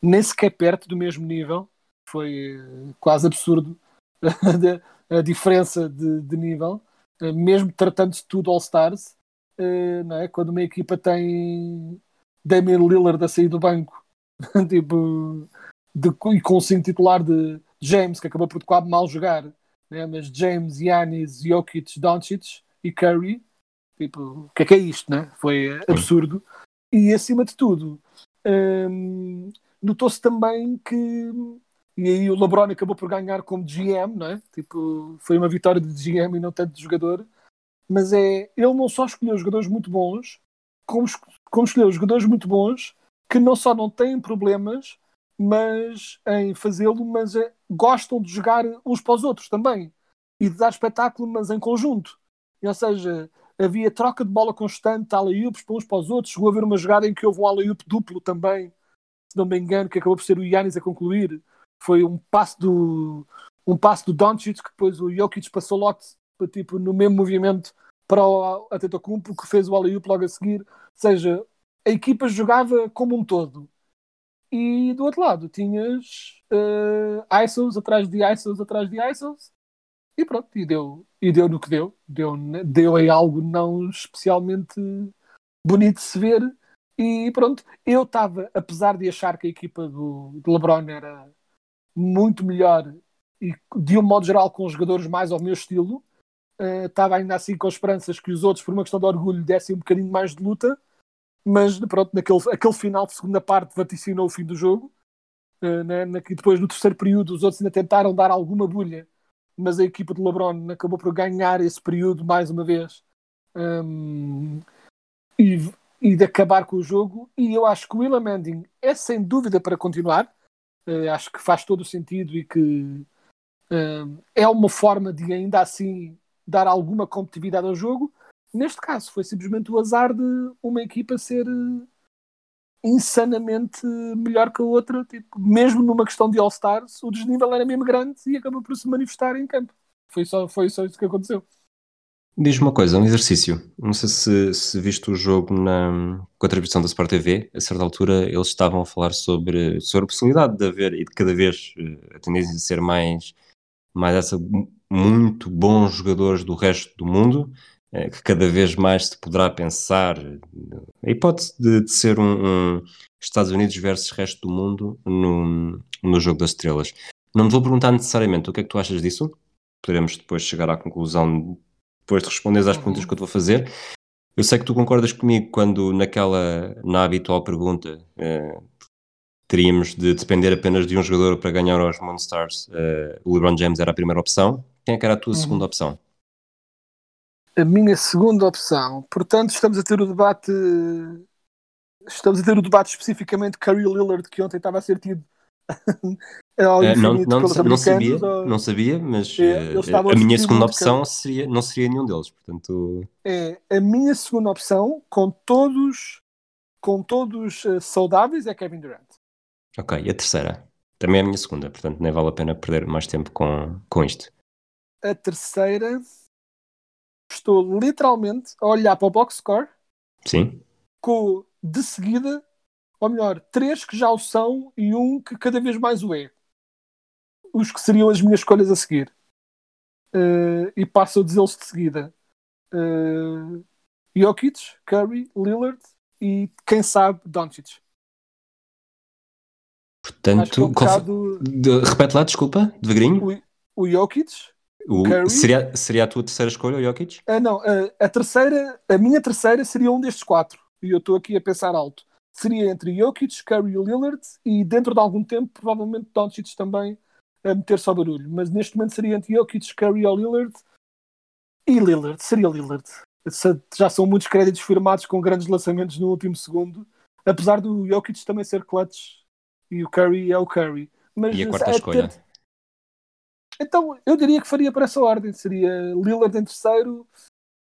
nem sequer perto do mesmo nível. Foi quase absurdo (laughs) a, diferença de, de nível, mesmo tratando-se tudo All-Stars. Eh, é? Quando uma equipa tem Damian Lillard a sair do banco (laughs) tipo, de, e com o cinto titular de James, que acabou por quase mal jogar, né? mas James, Yanis, Jokic, Doncic e Curry, tipo, o que é que é isto, né? Foi absurdo. E acima de tudo, hum, notou-se também que e aí o LeBron acabou por ganhar como GM, não é? Tipo, foi uma vitória de GM e não tanto de jogador. Mas é, ele não só escolheu jogadores muito bons, como, como escolheu jogadores muito bons que não só não têm problemas, mas em fazê-lo, mas é, gostam de jogar uns para os outros também e de dar espetáculo, mas em conjunto. Ou seja, havia troca de bola constante, alley-oops para uns para os outros. Chegou a haver uma jogada em que houve um alley-oop duplo também, se não me engano, que acabou por ser o Yannis a concluir. Foi um passo do um passo do Doncic que depois o Jokic passou logo tipo, no mesmo movimento para o Atentocumpo que fez o alley-oop logo a seguir. Ou seja, a equipa jogava como um todo e do outro lado tinhas uh, ISOs atrás de ISOs atrás de ISOs e pronto, e deu, e deu no que deu. Deu, deu aí algo não especialmente bonito de se ver. E pronto, eu estava, apesar de achar que a equipa do, do LeBron era muito melhor e de um modo geral com jogadores mais ao meu estilo, uh, estava ainda assim com esperanças que os outros, por uma questão de orgulho, dessem um bocadinho mais de luta mas pronto, naquele aquele final de segunda parte vaticinou o fim do jogo. Uh, né, na, depois no terceiro período os outros ainda tentaram dar alguma bulha, mas a equipa de LeBron acabou por ganhar esse período mais uma vez um, e, e, de acabar com o jogo. E eu acho que o Willa Manning é sem dúvida para continuar. Uh, acho que faz todo o sentido e que uh, é uma forma de ainda assim dar alguma competitividade ao jogo Neste caso, foi simplesmente o azar de uma equipa ser eh, insanamente melhor que a outra, tipo, mesmo numa questão de All-Stars, o desnível era mesmo grande e acabou por se manifestar em campo. Foi só, foi só isso que aconteceu. Diz-me uma coisa, um exercício. Não sei se, se viste o jogo na, com a transmissão da Sport TV, a certa altura eles estavam a falar sobre, sobre a possibilidade de haver e de cada vez eh, a tendência de ser mais, mais essa muito bons jogadores do resto do mundo é, que cada vez mais se poderá pensar a hipótese de, de ser um, um, Estados Unidos versus resto do mundo no, no jogo das estrelas. Não te vou perguntar necessariamente o que é que tu achas disso, poderemos depois chegar à conclusão depois de responderes às perguntas que eu te vou fazer. Eu sei que tu concordas comigo quando naquela, na habitual pergunta, eh, teríamos de depender apenas de um jogador para ganhar aos Monstars, eh, o LeBron James era a primeira opção. Quem é que era a tua uhum. segunda opção? a minha segunda opção. Portanto, estamos a ter o debate. Estamos a ter o debate especificamente Curry Lillard, que ontem estava a ser tido (laughs) Eh, não, não, não sabia, ou- não sabia, mas É, eh, a minha discutir segunda opção seria, não seria nenhum deles. Portanto, é a minha segunda opção, com todos, com todos eh, saudáveis, é Kevin Durant. ok. E a terceira? Também é a minha segunda, portanto nem vale a pena perder mais tempo com, com isto. A terceira, estou literalmente a olhar para o box score Sim? com de seguida, ou melhor, três que já o são e um que cada vez mais o é. Os que seriam as minhas escolhas a seguir. Eh, e passo a dizê-los de seguida. Uh, Jokic, Curry, Lillard e quem sabe Doncic. Portanto, é um bocado de- repete lá, desculpa, devagarinho. o, o Jokic. O- Curry. seria, seria a tua terceira escolha, o Jokic? Ah, não, a, a terceira, a minha terceira seria um destes quatro. E eu estou aqui a pensar alto. Seria entre Jokic, Curry e Lillard e dentro de algum tempo, provavelmente Doncic também a meter-se ao barulho. Mas neste momento seria entre Jokic, Curry ou Lillard e Lillard. Seria Lillard. Já são muitos créditos firmados com grandes lançamentos no último segundo. Apesar do Jokic também ser clutch e o Curry é o Curry. Mas E a quarta a ter- escolha? então, eu diria que faria por essa ordem. Seria Lillard em terceiro,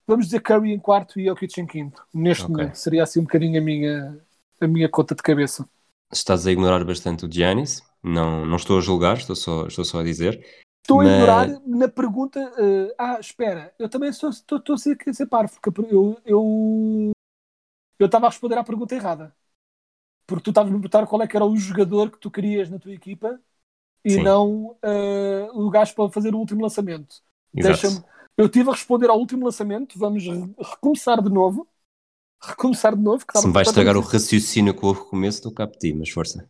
vamos dizer Curry em quarto e Jokic em quinto. Neste Ok. momento. Seria assim um bocadinho a minha, a minha conta de cabeça. Estás a ignorar bastante o Giannis. Não, não estou a julgar, estou só, estou só a dizer. Estou a Mas- ignorar na pergunta. eh, ah, espera, eu também estou, estou, estou a ser, parvo, porque eu eu eu estava a responder à pergunta errada. Porque tu estavas a me perguntar qual é que era o jogador que tu querias na tua equipa e Sim. não eh, o gajo para fazer o último lançamento. Eu tive a responder ao último lançamento. Vamos re- recomeçar de novo. Recomeçar de novo. Que Se me vais estragar o raciocínio com o recomeço, a pedir, mas força.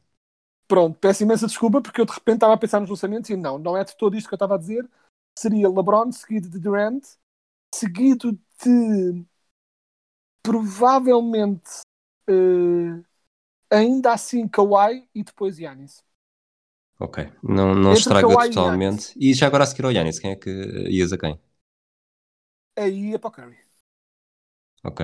Pronto, peço imensa desculpa porque eu de repente estava a pensar nos lançamentos e não, não é de todo isto que eu estava a dizer. Seria LeBron seguido de Durant, seguido de provavelmente eh, ainda assim Kawhi e depois Giannis. Ok. Não, não Entre estraga Kawhi e totalmente. E já agora a seguir ao Giannis, quem é que ias a quem? Aí é para o Curry. Ok.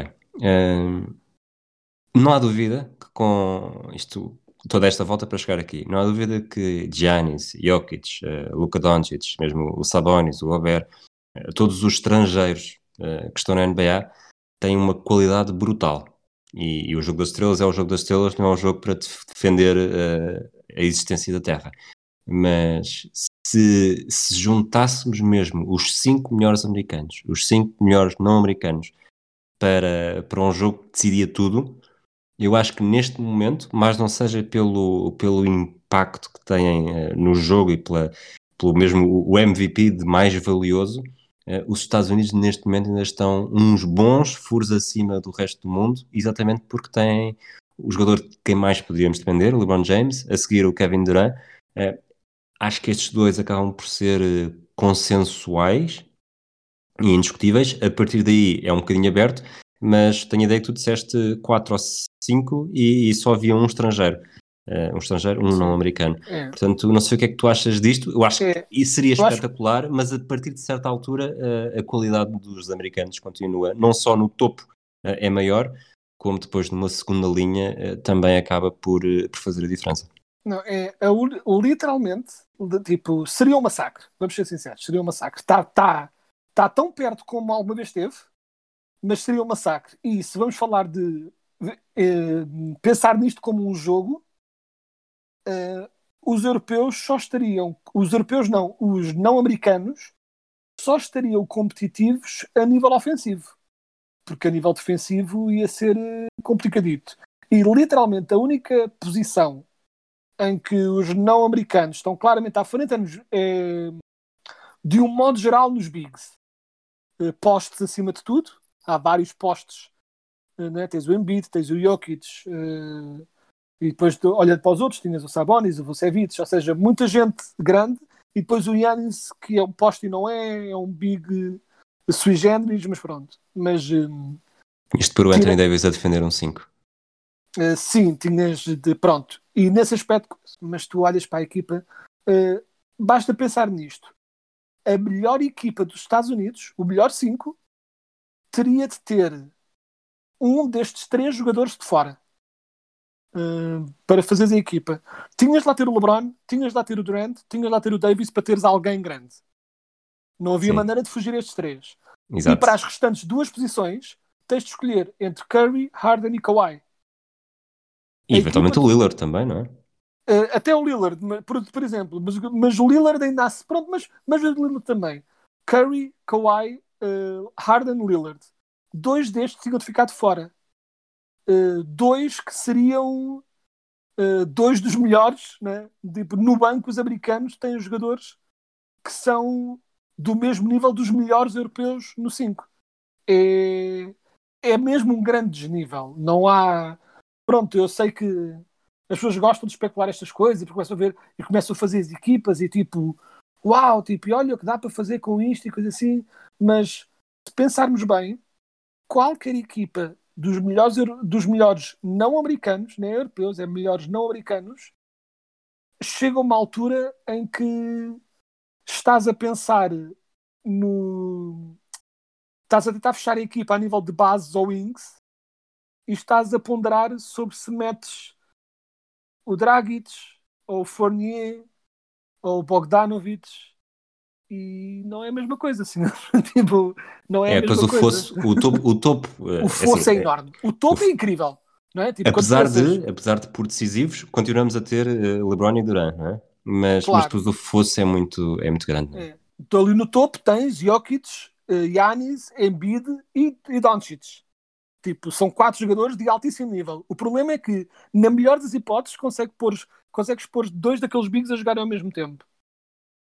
Não há dúvida que com isto, toda esta volta para chegar aqui, não há dúvida que Giannis, Jokic, eh, Luka Doncic, mesmo o Sabonis, o Gobert, eh, todos os estrangeiros eh, que estão na NBA têm uma qualidade brutal. E, e o jogo das estrelas é o jogo das estrelas, não é um jogo para def- defender eh, a existência da Terra. Mas se, se juntássemos mesmo os cinco melhores americanos, os cinco melhores não americanos, para, para um jogo que decidia tudo, eu acho que neste momento, mais não seja pelo, pelo impacto que têm eh, no jogo e pela, pelo mesmo o- MVP de mais valioso, eh, os Estados Unidos neste momento ainda estão uns bons furos acima do resto do mundo, exatamente porque têm o jogador de quem mais poderíamos depender, o LeBron James, a seguir o Kevin Durant. Eh, acho que estes dois acabam por ser consensuais e indiscutíveis. A partir daí é um bocadinho aberto, mas tenho a ideia que tu disseste 4 ou 5 e, e só havia um estrangeiro. Eh, um estrangeiro, um não americano. É. Portanto, não sei o que é que tu achas disto. Eu acho É. que isso seria Eu acho- espetacular, mas a partir de certa altura eh, a qualidade dos americanos continua, não só no topo eh, é maior, como depois numa segunda linha também acaba por, por fazer a diferença. Não, é, literalmente, tipo, seria um massacre. Vamos ser sinceros, seria um massacre. Está tá, tá tão perto como alguma vez esteve, mas seria um massacre. E se vamos falar de eh, pensar nisto como um jogo, eh, os europeus só estariam, os europeus não, os não americanos só estariam competitivos a nível ofensivo, porque a nível defensivo ia ser eh, complicadito. E literalmente a única posição em que os não americanos estão claramente à frente é, nos- é, de um modo geral nos bigs. Eh, Postes acima de tudo, há vários postes. eh, Né? Tens o Embiid, tens o Jokic, eh, e depois olhando para os outros, tinhas o Sabonis, o Vucevic, ou seja, muita gente grande, e depois o Yannis, que é um poste e não é, é um big sui generis, mas pronto. Mas eh, Isto por o Anthony Davis a defender um 5. Uh, sim, tinhas de pronto. E nesse aspecto, mas tu olhas para a equipa, uh, basta pensar nisto. A melhor equipa dos Estados Unidos, o melhor 5, teria de ter um destes três jogadores de fora. uh, para fazeres a equipa. Tinhas lá ter o LeBron, tinhas lá ter o Durant, tinhas lá ter o Davis para teres alguém grande. Não havia Sim. maneira de fugir estes três. Exato. E para as restantes duas posições, tens de escolher entre Curry, Harden e Kawhi. E eventualmente o Lillard também, não é? Uh, até o Lillard, por, por exemplo, mas, mas, o Lillard ainda se pronto, mas, mas o Lillard também. Curry, Kawhi, uh, Harden, Lillard. Dois destes tinham de ficar de fora. Uh, dois que seriam dois dos melhores, né? tipo, no banco os americanos têm jogadores que são do mesmo nível dos melhores europeus no 5. É, é mesmo um grande desnível. Não há. Pronto, eu sei que as pessoas gostam de especular estas coisas e começam a ver e começam a fazer as equipas e tipo, uau, tipo, e olha o que dá para fazer com isto e coisas assim. Mas se pensarmos bem, qualquer equipa dos melhores, dos melhores não americanos, nem europeus, é melhores não americanos, chega uma altura em que estás a pensar no. Estás a tentar fechar a equipa a nível de bases ou wings e estás a ponderar sobre se metes o Dragic ou o Fournier ou o Bogdanovic e não é a mesma coisa, assim, (laughs) tipo, não é, é a mesma o Fosse, o topo, o topo (laughs) o é fosse assim, é, é enorme, o topo o, é incrível, não é? Tipo, apesar de, apesar de por decisivos, continuamos a ter uh, LeBron e Durant, não é? Mas, claro. mas tudo o fosse é muito, é muito grande. É. Então, ali no topo tens Jokic, Yanis, eh, Embiid e, e Doncic. Tipo, são quatro jogadores de altíssimo nível. O problema é que, na melhor das hipóteses, consegue pôr, consegues pôr dois daqueles bigs a jogar ao mesmo tempo.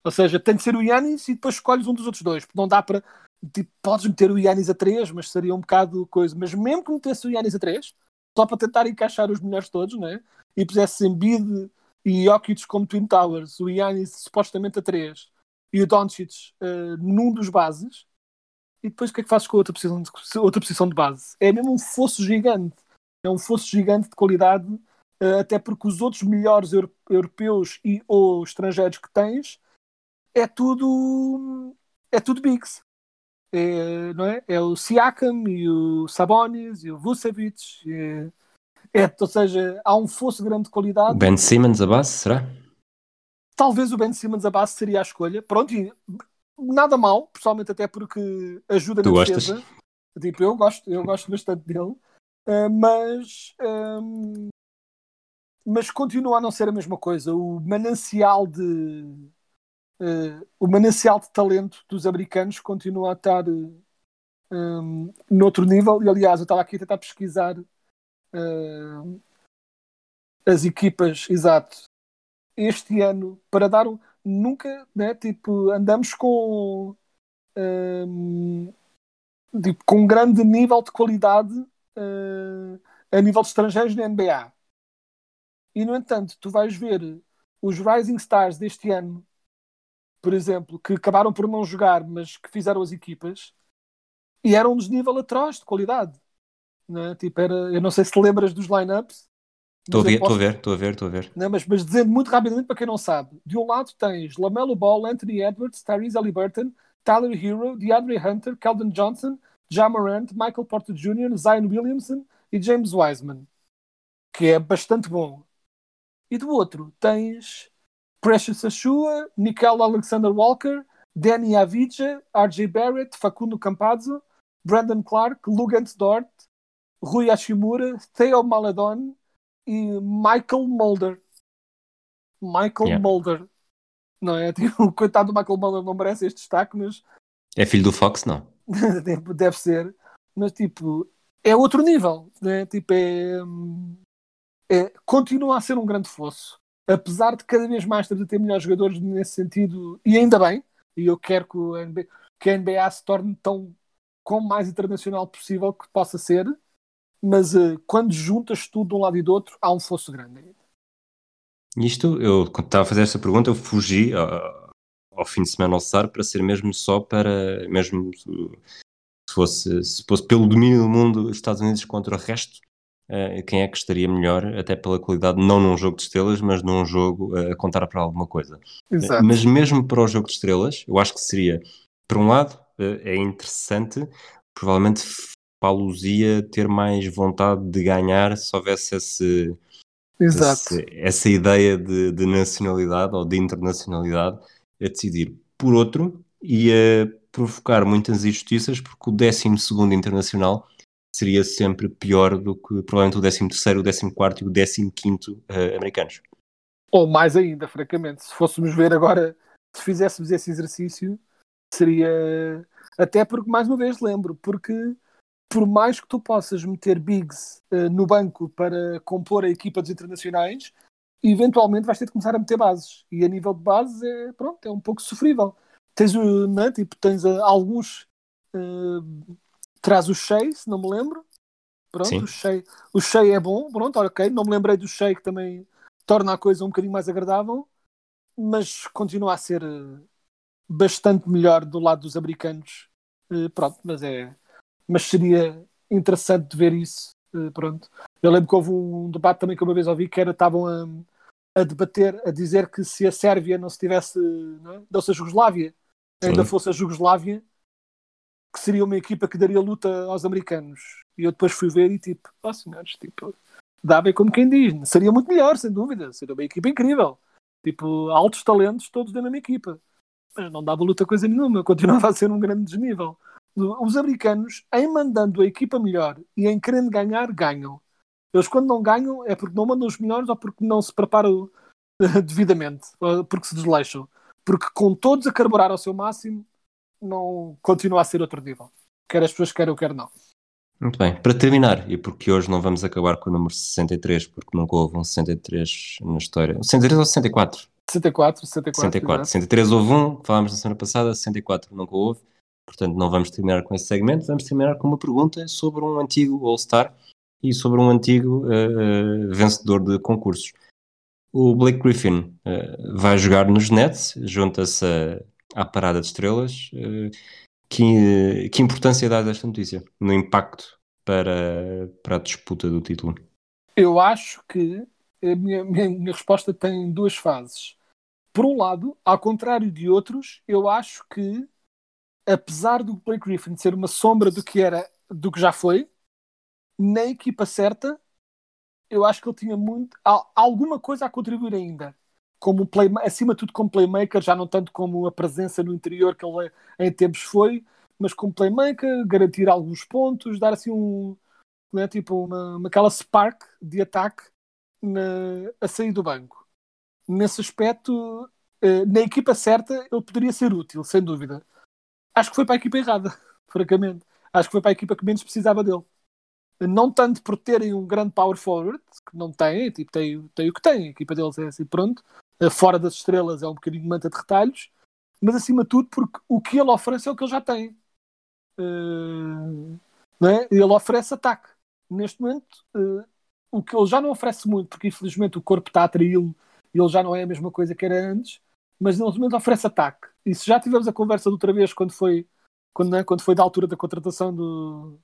Ou seja, tem de ser o Yanis e depois escolhes um dos outros dois. Não dá para. Tipo, podes meter o Yanis a três, mas seria um bocado coisa. Mas mesmo que metesse o Yanis a três, só para tentar encaixar os melhores todos, né? e pusesse Embiid, e Jokic como Twin Towers, o Yannis supostamente a 3 e o Doncic uh, num dos bases, e depois o que é que fazes com a outra posição de, outra posição de base? É mesmo um fosso gigante, é um fosso gigante de qualidade, uh, até porque os outros melhores europeus e ou estrangeiros que tens é tudo é tudo bigs. É, não é? é o Siakam e o Sabonis e o Vucevic. É, é, ou seja, há um fosso grande de qualidade. O Ben Simmons a base, será? Talvez o Ben Simmons a base seria a escolha. Pronto, e nada mal, pessoalmente até porque ajuda tu na gostas? defesa. Tipo, eu gosto, eu gosto bastante dele. Uh, mas um, mas continua a não ser a mesma coisa. O manancial de uh, o manancial de talento dos americanos continua a estar um, noutro nível. E aliás, eu estava aqui a tentar pesquisar uh, as equipas, exato, este ano, para dar um. Nunca, né? Tipo, andamos com. Um, tipo, com um grande nível de qualidade uh, a nível de estrangeiros na NBA. E, no entanto, tu vais ver os Rising Stars deste ano, por exemplo, que acabaram por não jogar, mas que fizeram as equipas, e eram de nível atroz de qualidade. Né? Tipo, era, eu não sei se te lembras dos lineups. Estou a ver, estou posso... a ver, estou a ver, estou a ver. Não, mas, mas dizendo muito rapidamente para quem não sabe, de um lado tens Lamelo Ball, Anthony Edwards, Tyrese Halliburton, Tyler Hero, DeAndre Hunter, Keldon Johnson, Jamarant, Michael Porter Jr., Zion Williamson e James Wiseman, que é bastante bom. E do outro tens Precious Achua, Nickel Alexander Walker, Danny Avicii, RJ Barrett, Facundo Campazzo, Brandon Clark, Lugans Dort, Rui Hashimura, Theo Maladon e Michael Mulder. Michael yeah. Mulder. Não é? (laughs) Tipo, o coitado do Michael Mulder não merece este destaque, mas. É filho do Fox, não? (laughs) Deve ser. Mas, tipo, é outro nível. Né? Tipo, é, é. Continua a ser um grande fosso. Apesar de cada vez mais estamos a ter melhores jogadores nesse sentido, e ainda bem, e eu quero que, o NBA, que a NBA se torne tão como mais internacional possível que possa ser, mas uh, quando juntas tudo de um lado e do outro, há um fosso grande. Isto, eu quando estava a fazer esta pergunta, eu fugi uh, ao fim de semana ao SAR para ser mesmo só para, mesmo se fosse, se fosse pelo domínio do mundo, os Estados Unidos contra o resto, uh, quem é que estaria melhor, até pela qualidade, não num jogo de estrelas, mas num jogo uh, a contar para alguma coisa. Exato. mas mesmo para o jogo de estrelas, eu acho que seria, por um lado, é interessante, provavelmente para a Luzia ter mais vontade de ganhar se houvesse esse. Esse, essa ideia de, de, nacionalidade ou de internacionalidade a decidir por outro e a provocar muitas injustiças, porque o 12 internacional seria sempre pior do que provavelmente o 13, o 14 e o 15 uh, americanos. Ou mais ainda, francamente. Se fôssemos ver agora, se fizéssemos esse exercício, seria. Até porque, mais uma vez, lembro, porque por mais que tu possas meter bigs uh, no banco para compor a equipa dos internacionais, eventualmente vais ter de começar a meter bases. E a nível de bases é, pronto, é um pouco sofrível. Tens, né, tipo, tens uh, alguns. Uh, traz o Shea, se não me lembro. Pronto, Sim. o Shea, o Shea é bom, pronto, ok. Não me lembrei do Shea que também torna a coisa um bocadinho mais agradável, mas continua a ser bastante melhor do lado dos americanos. Pronto, mas é mas seria interessante de ver isso. Uh, pronto. Eu lembro que houve um debate também que uma vez ouvi que era estavam a, a debater, a dizer que se a Sérvia não se tivesse, não, é? não se a Jugoslávia ainda fosse a Jugoslávia, que seria uma equipa que daria luta aos americanos. E eu depois fui ver e tipo, ó oh, senhores, tipo, dá bem como quem diz, seria muito melhor, sem dúvida, seria uma equipa incrível. Tipo, altos talentos todos da mesma equipa. Mas não dava luta coisa nenhuma, continuava a ser um grande desnível os americanos, em mandando a equipa melhor e em querendo ganhar, ganham. Eles, quando não ganham, é porque não mandam os melhores ou porque não se preparam (laughs) devidamente, porque se desleixam. Porque com todos a carburar ao seu máximo, não continua a ser outro nível. Quer as pessoas querem ou quer não. Muito bem. Para terminar, e porque hoje não vamos acabar com o número 63, porque nunca houve um 63 na história. 63 ou 64? 64, 64. 64. 63 houve um, falámos na semana passada, 64 nunca houve. Portanto, não vamos terminar com esse segmento, vamos terminar com uma pergunta sobre um antigo All-Star e sobre um antigo uh, vencedor de concursos. O Blake Griffin uh, vai jogar nos Nets, junta-se à parada de estrelas. Uh, que, que importância dá esta notícia no impacto para, para a disputa do título? Eu acho que a minha, minha, minha resposta tem duas fases. Por um lado, ao contrário de outros, eu acho que apesar do Blake Griffin ser uma sombra do que era, do que já foi, na equipa certa, eu acho que ele tinha muito, alguma coisa a contribuir ainda. Como play, acima de tudo como playmaker, já não tanto como a presença no interior que ele em tempos foi, mas como playmaker, garantir alguns pontos, dar assim um, né, tipo uma, uma, aquela spark de ataque na, a sair do banco. Nesse aspecto, eh, na equipa certa, ele poderia ser útil, sem dúvida acho que foi para a equipa errada, (laughs) francamente. Acho que foi para a equipa que menos precisava dele. Não tanto por terem um grande power forward, que não tem, tipo, tem, tem o que tem, a equipa deles é assim, pronto. Eh, fora das estrelas é um bocadinho manta de retalhos, mas acima de tudo porque o que ele oferece é o que ele já tem. Uh? Ele oferece ataque. Neste momento, uh, o que ele já não oferece muito, porque infelizmente o corpo está a atraí-lo e ele já não é a mesma coisa que era antes, mas neste momento oferece ataque. Se já tivemos a conversa de outra vez quando foi, quando, né, quando foi da altura da contratação do,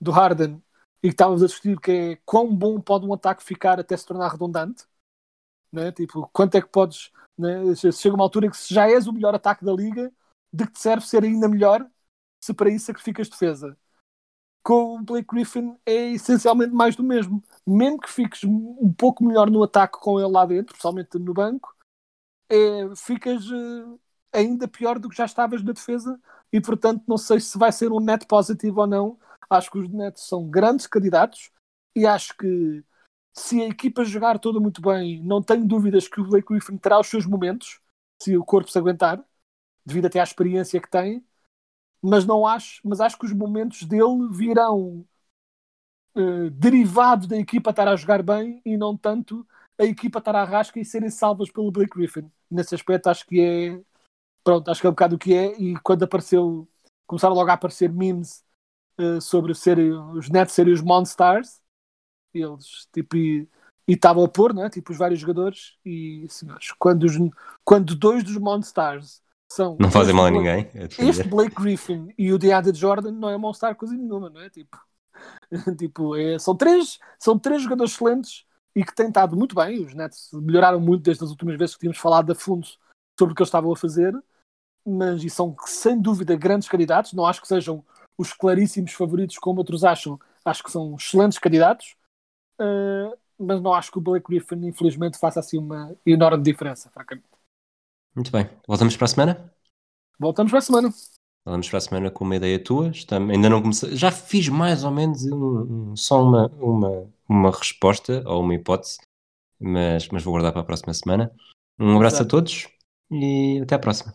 do Harden e estávamos a discutir que é quão bom pode um ataque ficar até se tornar redundante, né? tipo, quanto é que podes. Né? Chega uma altura que se já és o melhor ataque da liga, de que te serve ser ainda melhor se para isso sacrificas defesa. Com o Blake Griffin é essencialmente mais do mesmo. Mesmo que fiques um pouco melhor no ataque com ele lá dentro, principalmente no banco, é, ficas uh, ainda pior do que já estavas na defesa e portanto não sei se vai ser um net positivo ou não. Acho que os nets são grandes candidatos e acho que se a equipa jogar toda muito bem, não tenho dúvidas que o Blake Griffin terá os seus momentos, se o corpo se aguentar, devido até à experiência que tem, mas não acho, mas acho que os momentos dele virão uh, derivados da equipa estar a jogar bem e não tanto a equipa estar à rasca e serem salvas pelo Blake Griffin. Nesse aspecto acho que é pronto, acho que é um bocado o que é e quando apareceu começaram logo a aparecer memes uh, sobre ser, os Nets serem os Monstars eles tipo e estavam a pôr, né? tipo os vários jogadores e senhores, quando, os, quando dois dos Monstars são não fazem mal a ninguém é este Blake Griffin e o DeAndre Jordan não é Monstar coisa nenhuma, não é? Tipo, (laughs) tipo é, são, três, são três jogadores excelentes e que têm estado muito bem. Os Nets melhoraram muito desde as últimas vezes que tínhamos falado a fundo sobre o que eles estavam a fazer, mas e são sem dúvida grandes candidatos. Não acho que sejam os claríssimos favoritos como outros acham, acho que são excelentes candidatos. Uh, mas não acho que o Blake Griffin, infelizmente, faça assim uma enorme diferença, francamente. Muito bem. Voltamos para a semana? Voltamos para a semana. Voltamos para a semana com uma ideia tua. Estamos, ainda não comecei. Já fiz mais ou menos um, um, só uma, uma, uma resposta ou uma hipótese, mas, mas vou guardar para a próxima semana. Um abraço Exato. a todos e até à próxima.